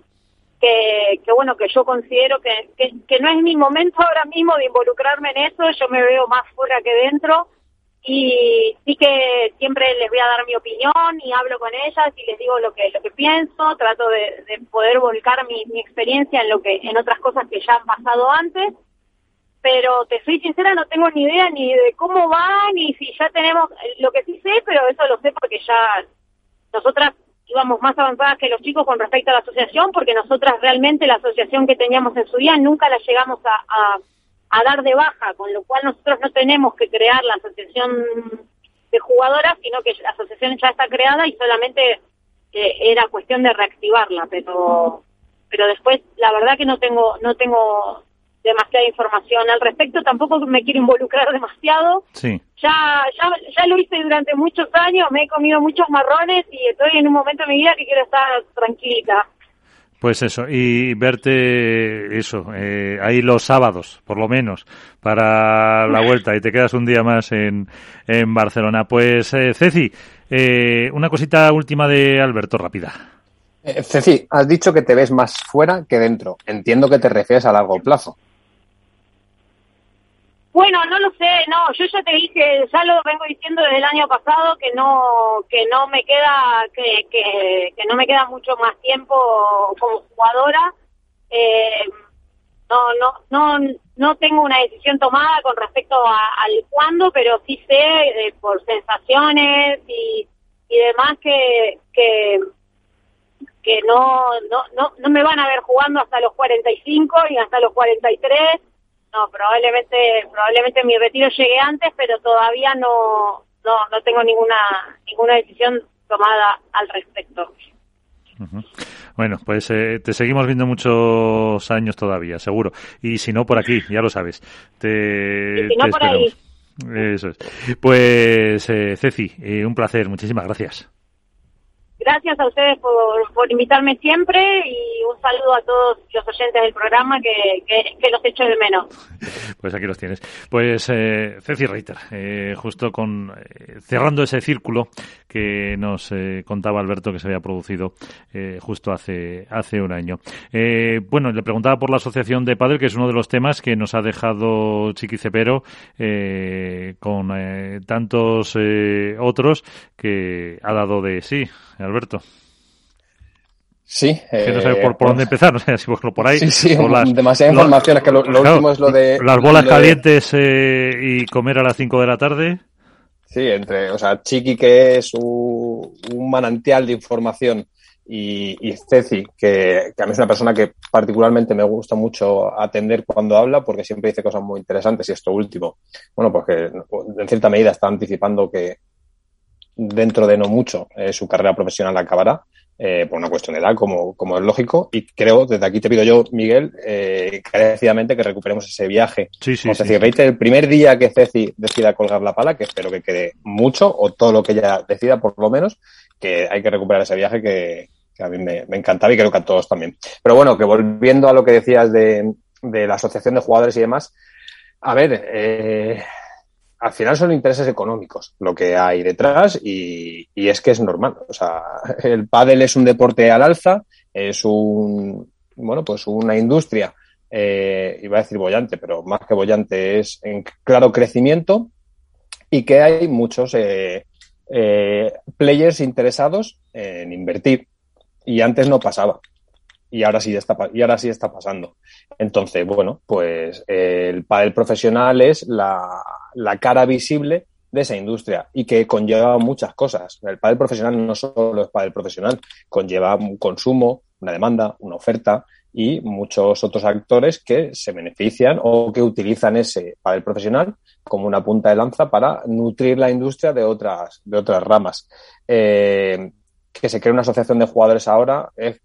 que, bueno, que yo considero que, que, no es mi momento ahora mismo de involucrarme en eso, yo me veo más fuera que dentro. Y sí que siempre les voy a dar mi opinión y hablo con ellas y les digo lo que lo que pienso, trato de, poder volcar mi, experiencia en lo que en otras cosas que ya han pasado antes. Pero te soy sincera, no tengo ni idea ni de cómo va, ni si ya tenemos, lo que sí sé, pero eso lo sé porque ya nosotras íbamos más avanzadas que los chicos con respecto a la asociación, porque nosotras realmente la asociación que teníamos en su día nunca la llegamos a, a, dar de baja, con lo cual nosotros no tenemos que crear la asociación de jugadoras, sino que la asociación ya está creada y solamente eh, era cuestión de reactivarla, pero pero después la verdad que no tengo no tengo demasiada información al respecto, tampoco me quiero involucrar demasiado. Sí. Ya, ya, ya lo hice durante muchos años, me he comido muchos marrones y estoy en un momento de mi vida que quiero estar tranquila. Pues eso, y verte eso, eh, ahí los sábados, por lo menos, para la vuelta, y te quedas un día más en, en Barcelona. Pues, eh, Ceci, eh, una cosita última de Alberto, rápida. Eh, Ceci, has dicho que te ves más fuera que dentro. Entiendo que te refieres a largo plazo. Bueno, no lo sé, no, yo ya te dije, ya lo vengo diciendo desde el año pasado que no que no me queda que, que, no me queda mucho más tiempo como jugadora. Eh, no no no no tengo una decisión tomada con respecto al cuándo, pero sí sé eh, por sensaciones y, y demás que, que que no, no, no, no me van a ver jugando hasta los 45 y hasta los 43. No, probablemente, probablemente mi retiro llegue antes, pero todavía no, no, no tengo ninguna, ninguna decisión tomada al respecto. Bueno, pues eh, te seguimos viendo muchos años todavía, seguro. Y si no, por aquí, ya lo sabes. Te, y si no, por ahí. Eso es. Pues, eh, Ceci, eh, un placer. Muchísimas gracias. Gracias a ustedes por, invitarme siempre y un saludo a todos los oyentes del programa que, que, los echo de menos. Pues aquí los tienes. Pues eh, Ceci Reiter, eh, justo con eh, cerrando ese círculo que nos eh, contaba Alberto que se había producido eh, justo hace hace un año. Eh, bueno, le preguntaba por la asociación de padres, que es uno de los temas que nos ha dejado Chiqui Cepero con tantos otros que ha dado de sí. Alberto. Sí. Que no sé por, por dónde empezar, no sé si por ahí. Sí, sí, las, demasiada información. es que lo, lo claro, último es lo de. Las bolas de- calientes eh, y comer a las 5 de la tarde. Sí, entre, o sea, Chiqui, que es un, un manantial de información, y, y Ceci, que, que a mí es una persona que particularmente me gusta mucho atender cuando habla, porque siempre dice cosas muy interesantes, y esto último, bueno, porque en cierta medida está anticipando que dentro de no mucho eh, su carrera profesional acabará, eh, por una cuestión de edad, como, como es lógico, y creo, desde aquí te pido yo, Miguel, eh, encarecidamente que recuperemos ese viaje Sí, sí, con sí. Ceci Reiter, el primer día que Ceci decida colgar la pala, que espero que quede mucho, o todo lo que ella decida, por lo menos, que hay que recuperar ese viaje que, que a mí me, me encantaba y creo que a todos también. Pero bueno, que volviendo a lo que decías de, de la asociación de jugadores y demás, a ver, eh, al final son intereses económicos lo que hay detrás y, y es que es normal. O sea, el pádel es un deporte al alza, es un, bueno, pues una industria eh, iba a decir bollante, pero más que bollante es en claro crecimiento y que hay muchos eh, eh, players interesados en invertir. Y antes no pasaba. Y ahora sí está, y ahora sí está pasando. Entonces, bueno, pues eh, el pádel profesional es la, la cara visible de esa industria y que conlleva muchas cosas. El pádel profesional no solo es pádel profesional, conlleva un consumo, una demanda, una oferta y muchos otros actores que se benefician o que utilizan ese pádel profesional como una punta de lanza para nutrir la industria de otras, de otras ramas. Eh, que se cree una asociación de jugadores ahora es,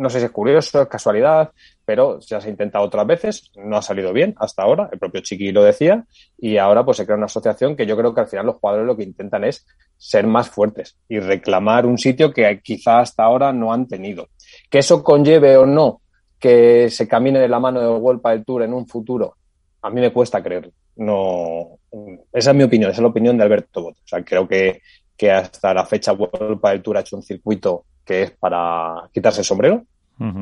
no sé si es curioso, es casualidad, pero ya se ha intentado otras veces, no ha salido bien hasta ahora, el propio Chiqui lo decía, y ahora pues se crea una asociación que yo creo que al final los jugadores lo que intentan es ser más fuertes y reclamar un sitio que quizá hasta ahora no han tenido. Que eso conlleve o no que se camine de la mano de World del Tour en un futuro, a mí me cuesta creer. No, esa es mi opinión, esa es la opinión de Alberto Bot. O sea, creo que, que hasta la fecha World del Tour ha hecho un circuito que es para quitarse el sombrero,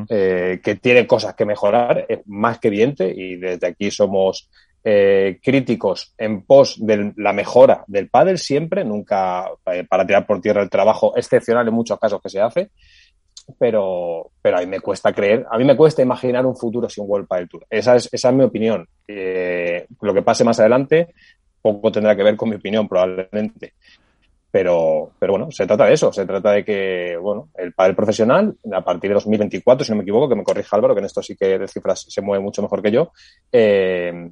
eh, que tiene cosas que mejorar, es más que evidente, y desde aquí somos eh, críticos en pos de la mejora del pádel siempre, nunca eh, para tirar por tierra el trabajo excepcional en muchos casos que se hace, pero, pero a mí me cuesta creer, a mí me cuesta imaginar un futuro sin World Padel Tour. Esa es, esa es mi opinión. Eh, lo que pase más adelante poco tendrá que ver con mi opinión probablemente. Pero, pero bueno, se trata de eso, se trata de que, bueno, el pádel profesional, a partir de 2024, si no me equivoco, que me corrija Álvaro, que en esto sí que de cifras se mueve mucho mejor que yo, eh,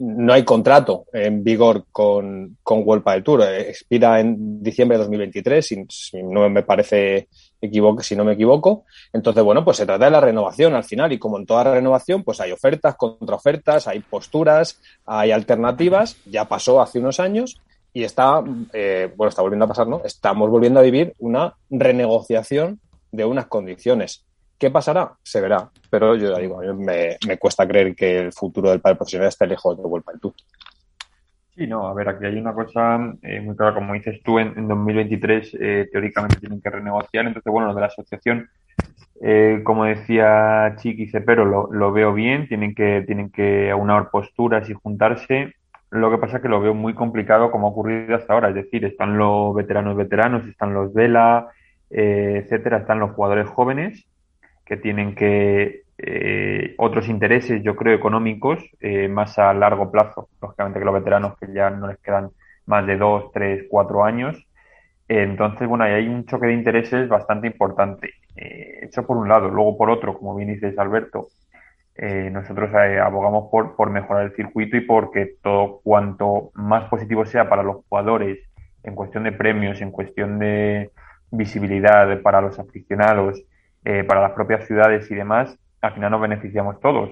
no hay contrato en vigor con, con World Padel Tour. Eh, Expira en diciembre de 2023, si, si no me parece equivoque, si no me equivoco. Entonces, bueno, pues se trata de la renovación al final y como en toda renovación, pues hay ofertas, contraofertas, hay posturas, hay alternativas. Ya pasó hace unos años y está, eh, bueno, está volviendo a pasar, ¿no? Estamos volviendo a vivir una renegociación de unas condiciones. ¿Qué pasará? Se verá. Pero yo ya digo, a mí me, cuesta creer que el futuro del padre profesional esté lejos de World Padel Tour. Sí, no, a ver, aquí hay una cosa eh, muy clara, como dices tú, en, en 2023 eh, teóricamente tienen que renegociar, entonces, bueno, lo de la asociación, eh, como decía Chiqui Cepero, lo, lo veo bien, tienen que, tienen que aunar posturas y juntarse, lo que pasa es que lo veo muy complicado como ha ocurrido hasta ahora, es decir, están los veteranos veteranos, están los Vela, eh, etcétera, están los jugadores jóvenes que tienen que eh, otros intereses, yo creo, económicos, eh, más a largo plazo. Lógicamente que los veteranos que ya no les quedan más de dos, tres, cuatro años. Entonces, bueno, hay un choque de intereses bastante importante. Eh, eso por un lado. Luego, por otro, como bien dices, Alberto, eh, nosotros eh, abogamos por, por mejorar el circuito y porque todo cuanto más positivo sea para los jugadores en cuestión de premios, en cuestión de visibilidad para los aficionados, eh, para las propias ciudades y demás, al final nos beneficiamos todos.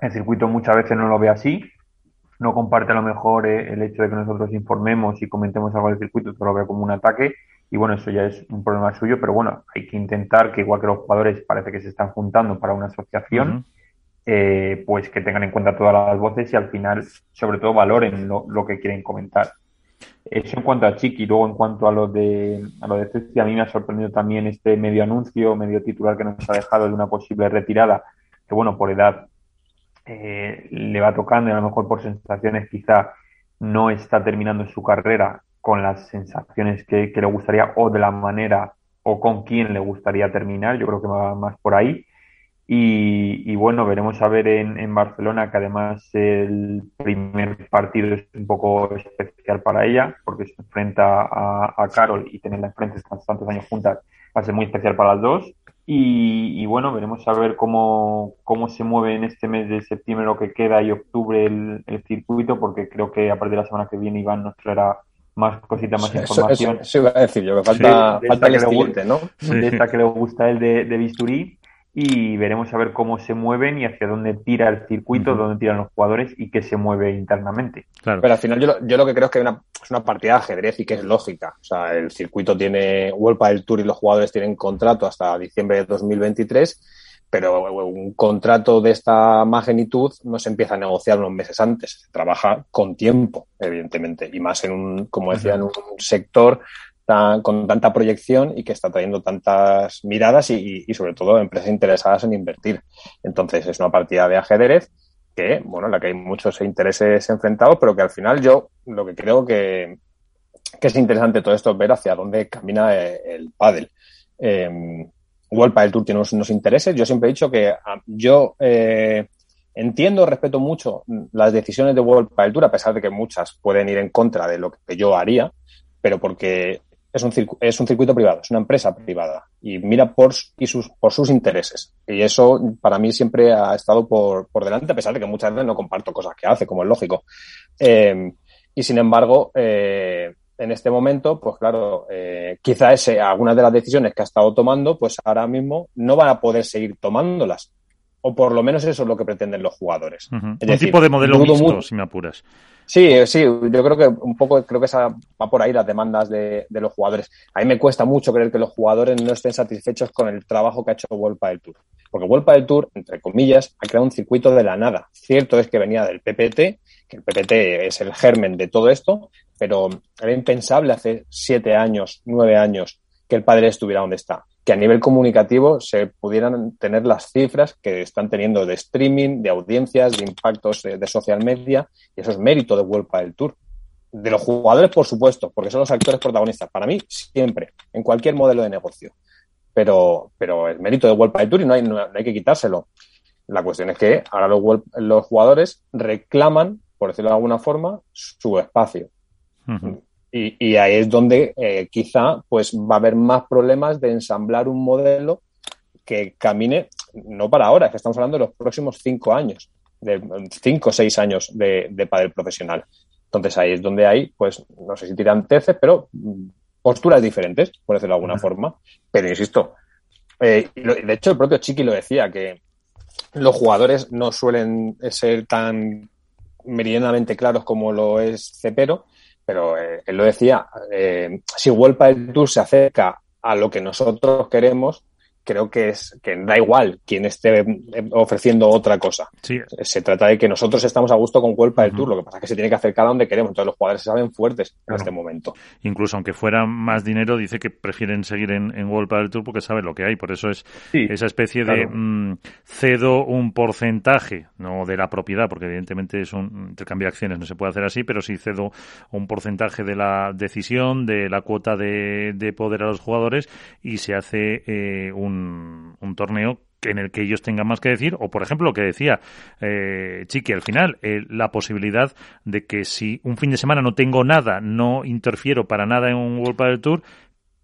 El circuito muchas veces no lo ve así, no comparte a lo mejor el hecho de que nosotros informemos y comentemos algo del circuito, pero lo ve como un ataque y bueno, eso ya es un problema suyo, pero bueno, hay que intentar que igual que los jugadores parece que se están juntando para una asociación, eh, pues que tengan en cuenta todas las voces y al final, sobre todo, valoren lo, que quieren comentar. Eso en cuanto a Chiqui, luego en cuanto a lo de a lo de Ceci, a mí me ha sorprendido también este medio anuncio, medio titular que nos ha dejado de una posible retirada, que bueno, por edad eh, le va tocando y a lo mejor por sensaciones quizá no está terminando su carrera con las sensaciones que, que le gustaría o de la manera o con quién le gustaría terminar, yo creo que va más por ahí. Y, bueno, veremos a ver en, en, Barcelona, que además el primer partido es un poco especial para ella, porque se enfrenta a, a Carol y tenerla enfrente tantos años juntas va a ser muy especial para las dos. Y, bueno, veremos a ver cómo, cómo se mueve en este mes de septiembre lo que queda y octubre el, el circuito, porque creo que a partir de la semana que viene Iván nos traerá más cositas, más información. Eso, iba a decir yo, que falta, falta el estilete, ¿no? De esta que le gusta el de, de Bisturí y veremos a ver cómo se mueven y hacia dónde tira el circuito, dónde tiran los jugadores y qué se mueve internamente. Claro. Pero al final yo lo, yo lo que creo es que una, es una partida de ajedrez y que es lógica. O sea, el circuito tiene World del Tour y los jugadores tienen contrato hasta diciembre de 2023, pero un contrato de esta magnitud no se empieza a negociar unos meses antes. Se trabaja con tiempo, evidentemente, y más en un, como decía, en un sector con tanta proyección y que está trayendo tantas miradas y, sobre todo empresas interesadas en invertir. Entonces es una partida de ajedrez que, bueno, en la que hay muchos intereses enfrentados, pero que al final yo lo que creo que, es interesante todo esto es ver hacia dónde camina eh, el pádel. Eh, World Padel Tour tiene unos, intereses. Yo siempre he dicho que ah, yo eh, entiendo, respeto mucho las decisiones de World Padel Tour, a pesar de que muchas pueden ir en contra de lo que yo haría, pero porque es un, es un circuito privado, es una empresa privada y mira por, y sus, por sus intereses. Y eso para mí siempre ha estado por, por delante, a pesar de que muchas veces no comparto cosas que hace, como es lógico. Eh, y sin embargo, eh, en este momento, pues claro, eh, quizá ese, algunas de las decisiones que ha estado tomando, pues ahora mismo no van a poder seguir tomándolas. O por lo menos eso es lo que pretenden los jugadores. Un tipo de modelo mixto, si me apuras. Sí, sí, yo creo que un poco, creo que esa va por ahí las demandas de, los jugadores. A mí me cuesta mucho creer que los jugadores no estén satisfechos con el trabajo que ha hecho World del Tour. Porque World del Tour, entre comillas, ha creado un circuito de la nada. Cierto es que venía del PPT, que el PPT es el germen de todo esto, pero era impensable hace siete años, nueve años, que el padre estuviera donde está que a nivel comunicativo se pudieran tener las cifras que están teniendo de streaming, de audiencias, de impactos de, social media, y eso es mérito de World del Tour. De los jugadores, por supuesto, porque son los actores protagonistas. Para mí, siempre, en cualquier modelo de negocio. Pero, pero el mérito de World del Tour y no hay, no hay que quitárselo. La cuestión es que ahora los, los jugadores reclaman, por decirlo de alguna forma, su espacio. Y, ahí es donde eh, quizá pues va a haber más problemas de ensamblar un modelo que camine, no para ahora, es que estamos hablando de los próximos cinco años, de cinco o seis años de, de padre profesional. Entonces ahí es donde hay, pues, no sé si tiran teces, pero mm, posturas diferentes, por decirlo de alguna forma. Pero insisto, eh, de hecho el propio Chiqui lo decía, que los jugadores no suelen ser tan meridianamente claros como lo es Cepero, pero eh, él lo decía, eh, si World el Tour se acerca a lo que nosotros queremos, creo que es que da igual quien esté eh, ofreciendo otra cosa. Se trata de que nosotros estamos a gusto con Cuerpa del Tour, lo que pasa es que se tiene que acercar a donde queremos. Entonces los jugadores se saben fuertes en este momento. Incluso aunque fuera más dinero, dice que prefieren seguir en, en del Tour porque saben lo que hay. Por eso es esa especie de mm, cedo un porcentaje, no de la propiedad, porque evidentemente es un intercambio de acciones, no se puede hacer así, pero sí cedo un porcentaje de la decisión, de la cuota de, de poder a los jugadores y se hace eh, un un, torneo en el que ellos tengan más que decir, o por ejemplo lo que decía eh, Chiqui al final, eh, la posibilidad de que si un fin de semana no tengo nada, no interfiero para nada en un World del Tour,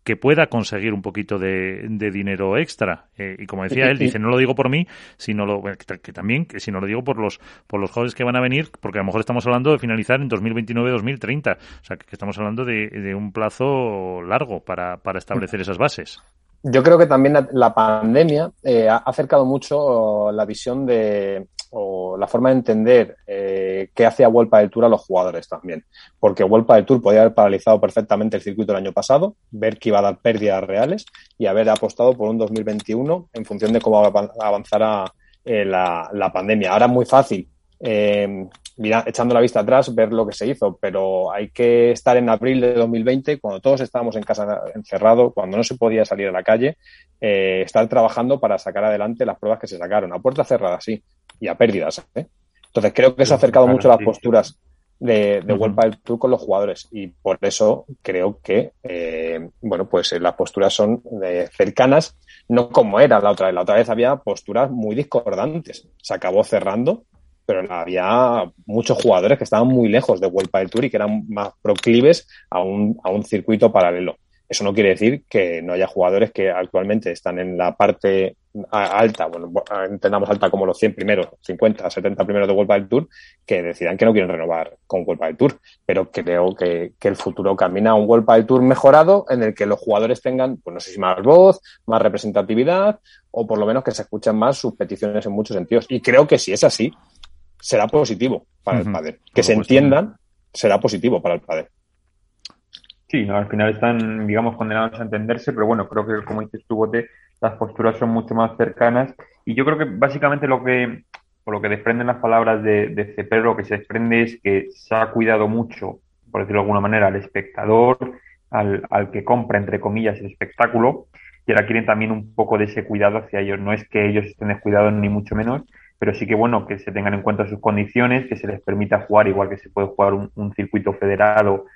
que pueda conseguir un poquito de, dinero extra. Eh, y como decía él, dice, no lo digo por mí, sino lo, que, también, que si no lo digo por los, por los jóvenes que van a venir, porque a lo mejor estamos hablando de finalizar en 2029-2030. O sea, que, estamos hablando de, de, un plazo largo para, para establecer esas bases. Yo creo que también la, pandemia eh, ha acercado mucho la visión de o la forma de entender eh, qué hacía Vuelta del Tour a los jugadores también. Porque Vuelta del Tour podía haber paralizado perfectamente el circuito el año pasado, ver que iba a dar pérdidas reales y haber apostado por un 2021 en función de cómo avanzara eh, la, la, pandemia. Ahora es muy fácil eh, mira, echando la vista atrás, ver lo que se hizo, pero hay que estar en abril de 2020, cuando todos estábamos en casa encerrados, cuando no se podía salir a la calle, eh, estar trabajando para sacar adelante las pruebas que se sacaron, a puerta cerrada, sí, y a pérdidas. ¿eh? Entonces creo que eso ha acercado mucho las posturas de, de uh del Tour con los jugadores y por eso creo que, eh, bueno, pues las posturas son cercanas, no como era la otra vez. La otra vez había posturas muy discordantes. Se acabó cerrando pero había muchos jugadores que estaban muy lejos de Vuelta del Tour y que eran más proclives a un, a un circuito paralelo. Eso no quiere decir que no haya jugadores que actualmente están en la parte alta, bueno, entendamos alta como los 100 primeros, 50, 70 primeros de Vuelta del Tour, que decidan que no quieren renovar con Vuelta del Tour. Pero creo que, que el futuro camina a un Vuelta del Tour mejorado en el que los jugadores tengan, pues no sé si más voz, más representatividad o por lo menos que se escuchen más sus peticiones en muchos sentidos. Y creo que si es así, será positivo para el padre. Que se entiendan será positivo para el padre. Sí, al final están, digamos, condenados a entenderse, pero bueno, creo que como dices tú, Bote, las posturas son mucho más cercanas y yo creo que básicamente lo que, por lo que desprenden las palabras de, de Cepero, lo que se desprende es que se ha cuidado mucho, por decirlo de alguna manera, al espectador, al, al que compra, entre comillas, el espectáculo, y ahora quieren también un poco de ese cuidado hacia ellos. No es que ellos estén descuidados ni mucho menos, pero sí que bueno que se tengan en cuenta sus condiciones, que se les permita jugar igual que se puede jugar un, circuito federado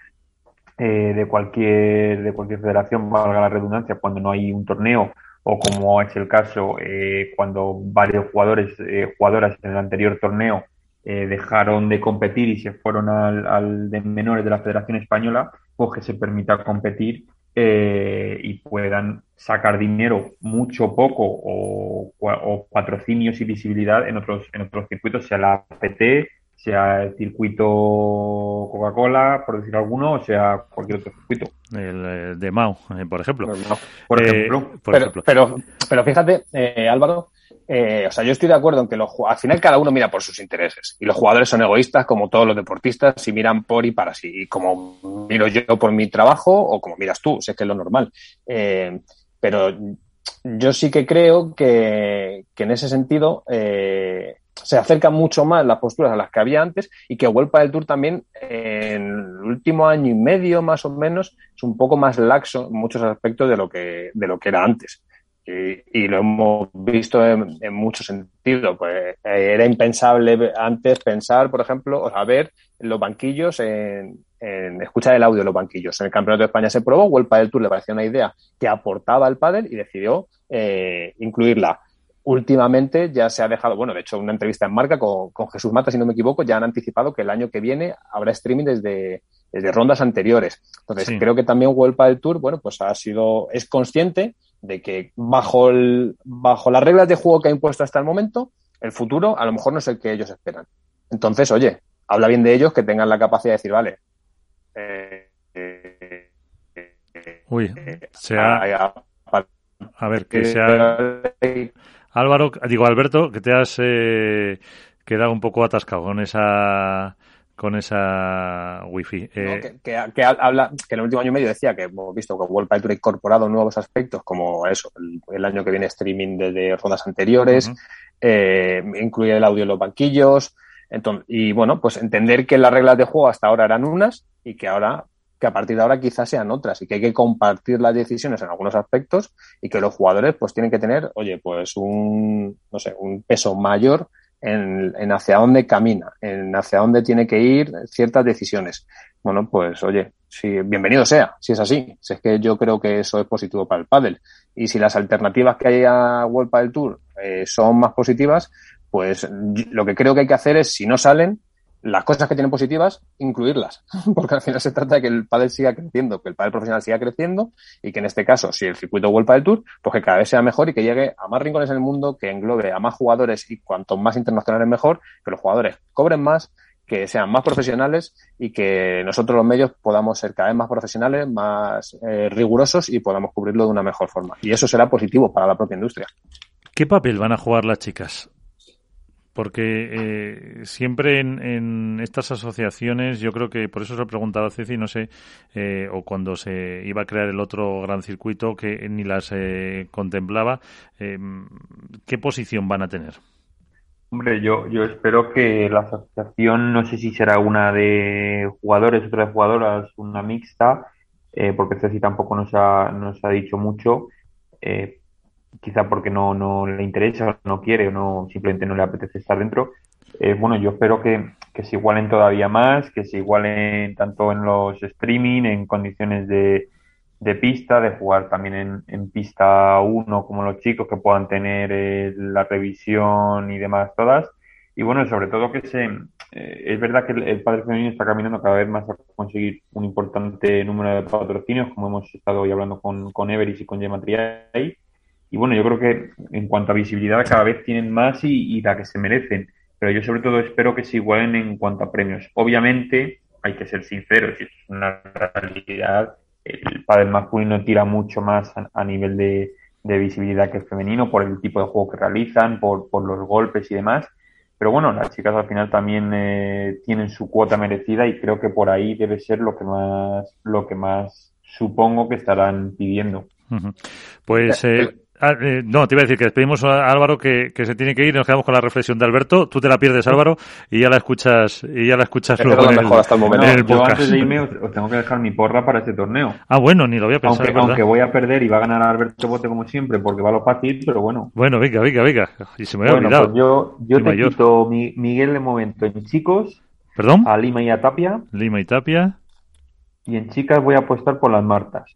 eh, de cualquier de cualquier federación, valga la redundancia, cuando no hay un torneo o como es el caso eh, cuando varios jugadores eh, jugadoras en el anterior torneo dejaron de competir y se fueron al, al de menores de la Federación Española, pues que se permita competir eh, y puedan sacar dinero mucho poco o, patrocinios y visibilidad en otros en otros circuitos, sea la PT, sea el circuito Coca-Cola, por decir alguno, o sea cualquier otro circuito. El, eh, de Mau, eh, por ejemplo. Por ejemplo. pero, pero, fíjate, Álvaro, eh, o sea, yo estoy de acuerdo en que los, al final cada uno mira por sus intereses y los jugadores son egoístas como todos los deportistas y miran por y para sí, y como miro yo por mi trabajo o como miras tú, sé que es lo normal. Eh, pero yo sí que creo que, en ese sentido eh, se acercan mucho más las posturas a las que había antes y que Vuelta del Tour también en el último año y medio más o menos es un poco más laxo en muchos aspectos de lo que, de lo que era antes y, lo hemos visto en, muchos sentidos. Pues eh, era impensable antes pensar, por ejemplo, o saber los banquillos en, escuchar el audio de los banquillos. En el Campeonato de España se probó, Vuelta del Tour le parecía una idea que aportaba al pádel y decidió eh, incluirla. Últimamente ya se ha dejado, bueno, de hecho, una entrevista en marca con, Jesús Mata, si no me equivoco, ya han anticipado que el año que viene habrá streaming desde, desde rondas anteriores. Entonces, creo que también Vuelta del Tour, bueno, pues ha sido, es consciente de que bajo, el, bajo las reglas de juego que ha impuesto hasta el momento, el futuro a lo mejor no es el que ellos esperan. Entonces, oye, habla bien de ellos que tengan la capacidad de decir, vale. Eh, Uy, sea. A, ver, que sea. Álvaro, digo, Alberto, que te has eh, quedado un poco atascado con esa con esa wifi. Eh, que, habla, que en el último año y medio decía que hemos visto que World Tour ha incorporado nuevos aspectos como eso, el, año que viene streaming desde rondas anteriores, eh, incluir el audio en los banquillos. Entonces, y bueno, pues entender que las reglas de juego hasta ahora eran unas y que ahora que a partir de ahora quizás sean otras y que hay que compartir las decisiones en algunos aspectos y que los jugadores pues tienen que tener, oye, pues un, no sé, un peso mayor en, hacia dónde camina, en hacia dónde tiene que ir ciertas decisiones. Bueno, pues oye, si, bienvenido sea, si es así. Si es que yo creo que eso es positivo para el pádel. Y si las alternativas que hay a World Padel Tour eh, son más positivas, pues lo que creo que hay que hacer es, si no salen, las cosas que tienen positivas, incluirlas, porque al final se trata de que el pádel siga creciendo, que el pádel profesional siga creciendo y que en este caso, si el circuito vuelve del Tour, pues que cada vez sea mejor y que llegue a más rincones en el mundo, que englobe a más jugadores y cuanto más internacionales mejor, que los jugadores cobren más, que sean más profesionales y que nosotros los medios podamos ser cada vez más profesionales, más eh, rigurosos y podamos cubrirlo de una mejor forma. Y eso será positivo para la propia industria. ¿Qué papel van a jugar las chicas? Porque eh, siempre en, estas asociaciones, yo creo que por eso se lo he preguntado a Ceci, no sé, eh, o cuando se iba a crear el otro gran circuito que ni las contemplaba, ¿qué posición van a tener? Hombre, yo, yo espero que la asociación, no sé si será una de jugadores, otra de jugadoras, una mixta, eh, porque Ceci tampoco nos ha, nos ha dicho mucho, eh, quizá porque no, no le interesa, o no quiere, o no, simplemente no le apetece estar dentro. Eh, bueno, yo espero que, que se igualen todavía más, que se igualen tanto en los streaming, en condiciones de, de pista, de jugar también en, en pista 1 como los chicos que puedan tener eh, la revisión y demás todas. Y bueno, sobre todo que se, eh, es verdad que el, padre femenino está caminando cada vez más a conseguir un importante número de patrocinios, como hemos estado hoy hablando con, con Everis y con Gemma Triay. Y bueno, yo creo que en cuanto a visibilidad cada vez tienen más y, la que se merecen. Pero yo sobre todo espero que se igualen en cuanto a premios. Obviamente, hay que ser sinceros, y es una realidad el pádel masculino tira mucho más a, nivel de, visibilidad que el femenino por el tipo de juego que realizan, por, por los golpes y demás. Pero bueno, las chicas al final también eh, tienen su cuota merecida y creo que por ahí debe ser lo que más, lo que más supongo que estarán pidiendo. Pues eh, Ah, eh, no, te iba a decir que despedimos a Álvaro que, se tiene que ir y nos quedamos con la reflexión de Alberto. Tú te la pierdes, Álvaro, y ya la escuchas y ya la escuchas luego en el, hasta el momento. Yo antes de irme os, tengo que dejar mi porra para este torneo. Ah, bueno, ni lo voy a pensar. Aunque, aunque voy a perder y va a ganar Alberto Bote como siempre porque va a lo fácil, pero bueno. Bueno, venga, venga, venga. Y se me había olvidado. Pues yo yo te quito Miguel de momento en chicos. ¿Perdón? A Lima y a Tapia. Lima y Tapia. Y en chicas voy a apostar por las Martas.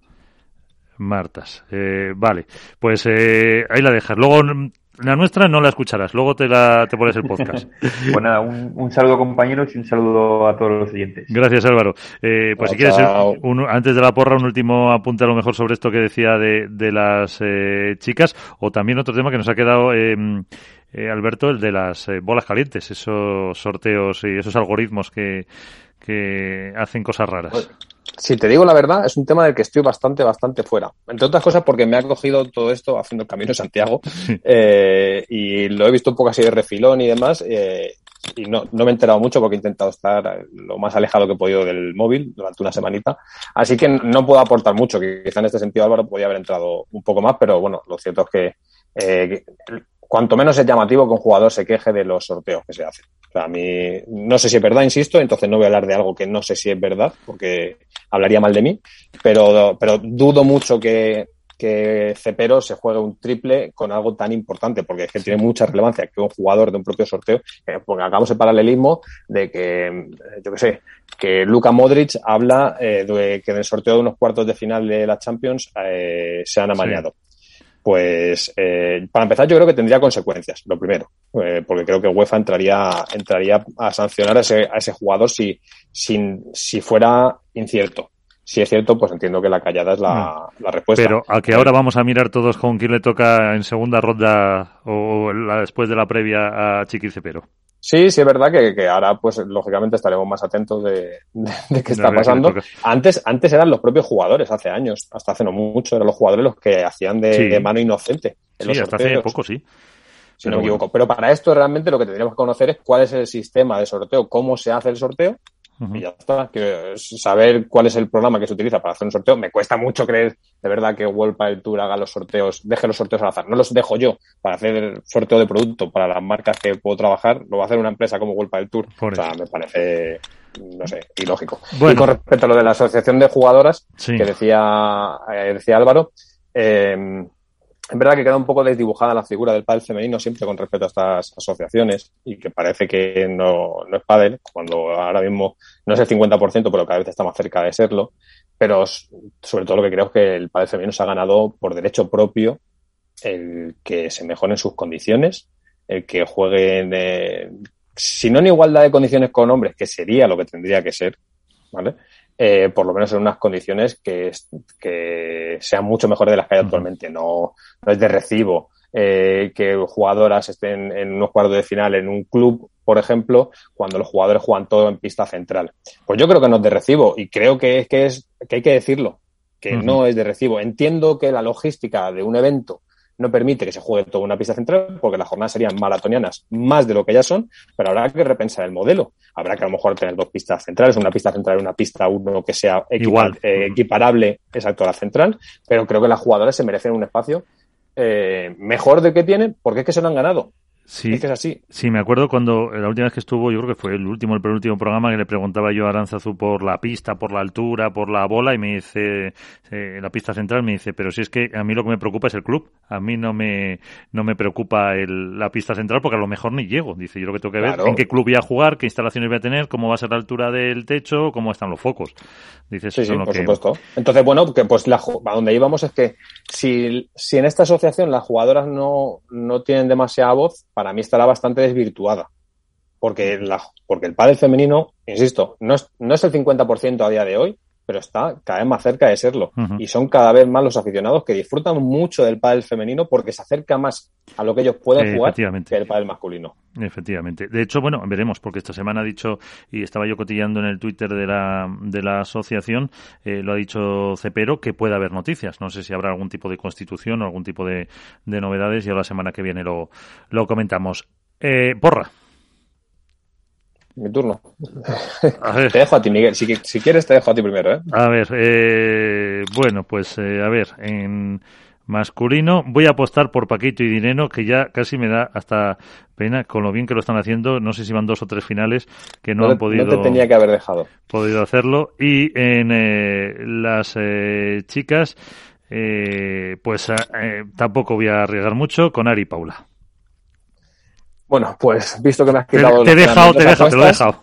Martas. Eh, vale, pues eh, ahí la dejas. Luego la nuestra no la escucharás, luego te la te pones el podcast. pues nada, un, saludo compañeros y un saludo a todos los oyentes. Gracias Álvaro. Eh, pues si quieres, antes de la porra, un último apunte a lo mejor sobre esto que decía de, de las chicas, o también otro tema que nos ha quedado, em, Alberto, el de las bolas calientes, esos sorteos y esos algoritmos que, que hacen cosas raras. Si te digo la verdad, es un tema del que estoy bastante, bastante fuera. Entre otras cosas porque me ha cogido todo esto haciendo el Camino de Santiago eh, y lo he visto un poco así de refilón y demás. Eh, y no, no me he enterado mucho porque he intentado estar lo más alejado que he podido del móvil durante una semanita. Así que no puedo aportar mucho. Quizá en este sentido Álvaro podía haber entrado un poco más, pero bueno, lo cierto es que eh, cuanto menos es llamativo que un jugador se queje de los sorteos que se hacen. O sea, a mí no sé si es verdad, insisto, entonces no voy a hablar de algo que no sé si es verdad, porque hablaría mal de mí, pero, pero dudo mucho que, que Cepero se juegue un triple con algo tan importante, porque es que tiene mucha relevancia que un jugador de un propio sorteo, eh, porque hagamos el paralelismo de que, yo qué sé, que Luka Modric habla eh, de que en el sorteo de unos cuartos de final de la Champions eh, se han amañado pues eh, para empezar yo creo que tendría consecuencias, lo primero, eh, porque creo que UEFA entraría, entraría a sancionar a ese, a ese jugador si, sin, si fuera incierto. Si es cierto, pues entiendo que la callada es la, la respuesta. Pero a que ahora vamos a mirar todos con quién le toca en segunda ronda o la, después de la previa a Chiqui Cepero. Sí, sí es verdad que, que, ahora, pues lógicamente estaremos más atentos de, de, qué está pasando. Antes, antes eran los propios jugadores, hace años, hasta hace no mucho, eran los jugadores los que hacían de, mano inocente. En sí, hasta hace poco, sí. Si no me equivoco. Pero para esto realmente lo que tendríamos que conocer es cuál es el sistema de sorteo, cómo se hace el sorteo y ya está. Que saber cuál es el programa que se utiliza para hacer un sorteo. Me cuesta mucho creer de verdad que World el Tour haga los sorteos, deje los sorteos al azar. No los dejo yo para hacer sorteo de producto para las marcas que puedo trabajar. Lo va a hacer una empresa como World el Tour. o sea, me parece no sé, ilógico. Y con respecto a lo de la asociación de jugadoras que decía, eh, decía Álvaro, eh, es verdad que queda un poco desdibujada la figura del pádel femenino siempre con respecto a estas asociaciones y que parece que no, no es pádel, cuando ahora mismo no es el 50%, pero cada vez está más cerca de serlo. Pero sobre todo lo que creo es que el pádel femenino se ha ganado por derecho propio el que se mejoren sus condiciones, el que jueguen si no en igualdad de condiciones con hombres, que sería lo que tendría que ser, ¿vale? Eh, por lo menos en unas condiciones que, que sean mucho mejores de las que hay actualmente. No, no es de recibo eh, que jugadoras estén en unos cuartos de final en un club, por ejemplo, cuando los jugadores juegan todo en pista central. Pues yo creo que no es de recibo y creo que es que, es, que hay que decirlo, que no es de recibo. Entiendo que la logística de un evento no permite que se juegue toda una pista central porque las jornadas serían maratonianas más de lo que ya son, pero habrá que repensar el modelo. Habrá que a lo mejor tener dos pistas centrales, una pista central y una pista uno que sea Igual. Eh, equiparable exacto a la central, pero creo que las jugadoras se merecen un espacio eh, mejor de que tienen porque es que se lo han ganado. Sí, es así. Sí, me acuerdo cuando la última vez que estuvo, yo creo que fue el último, el penúltimo programa que le preguntaba yo a Aranzazu por la pista, por la altura, por la bola y me dice, eh, la pista central me dice, pero si es que a mí lo que me preocupa es el club, a mí no me, no me preocupa el, la pista central porque a lo mejor ni llego. Dice, yo lo que tengo que ver en qué club voy a jugar, qué instalaciones voy a tener, cómo va a ser la altura del techo, cómo están los focos. Dice, sí, sí, por supuesto. Entonces, bueno, que pues la, a donde íbamos es que si, si en esta asociación las jugadoras no, no tienen demasiada voz, para mí estará bastante desvirtuada. Porque, la, porque el pádel femenino, insisto, no es, no es el 50% a día de hoy, pero está cada vez más cerca de serlo. Y son cada vez más los aficionados que disfrutan mucho del pádel femenino porque se acerca más a lo que ellos pueden jugar que el pádel masculino. Efectivamente. De hecho, bueno, veremos, porque esta semana ha dicho, y estaba yo cotillando en el Twitter de la, de la asociación, eh, lo ha dicho Cepero, que puede haber noticias. No sé si habrá algún tipo de constitución o algún tipo de, de novedades y ahora la semana que viene lo, lo comentamos. Eh, porra. Mi turno. Te dejo a ti, Miguel. Si, si, quieres, te dejo a ti primero. ¿eh? A ver, eh, bueno, pues a ver, en masculino voy a apostar por Paquito y Dineno, que ya casi me da hasta pena con lo bien que lo están haciendo. No sé si van dos o tres finales que no, han podido. No te tenía que haber dejado. Podido hacerlo. Y en las chicas, pues tampoco voy a arriesgar mucho con Ari y Paula. Bueno, pues visto que me has quitado. Te, he dejado, te he dejado, te lo he dejado.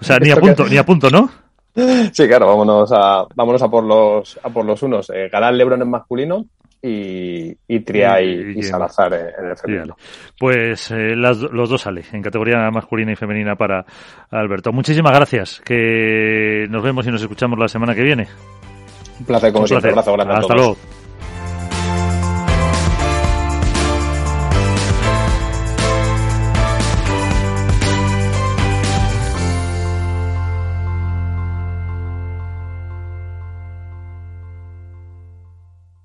O sea, ni a punto, ni a punto, ¿no? Sí, claro, vámonos a, vámonos a por los, a por los unos. Eh, Galán Lebron en masculino y, y Tria y, Salazar en el femenino. Pues eh, las, los dos sale en categoría masculina y femenina para Alberto. Muchísimas gracias. Que nos vemos y nos escuchamos la semana que viene. Un placer, como Un siempre. Placer. Un abrazo grande Hasta luego.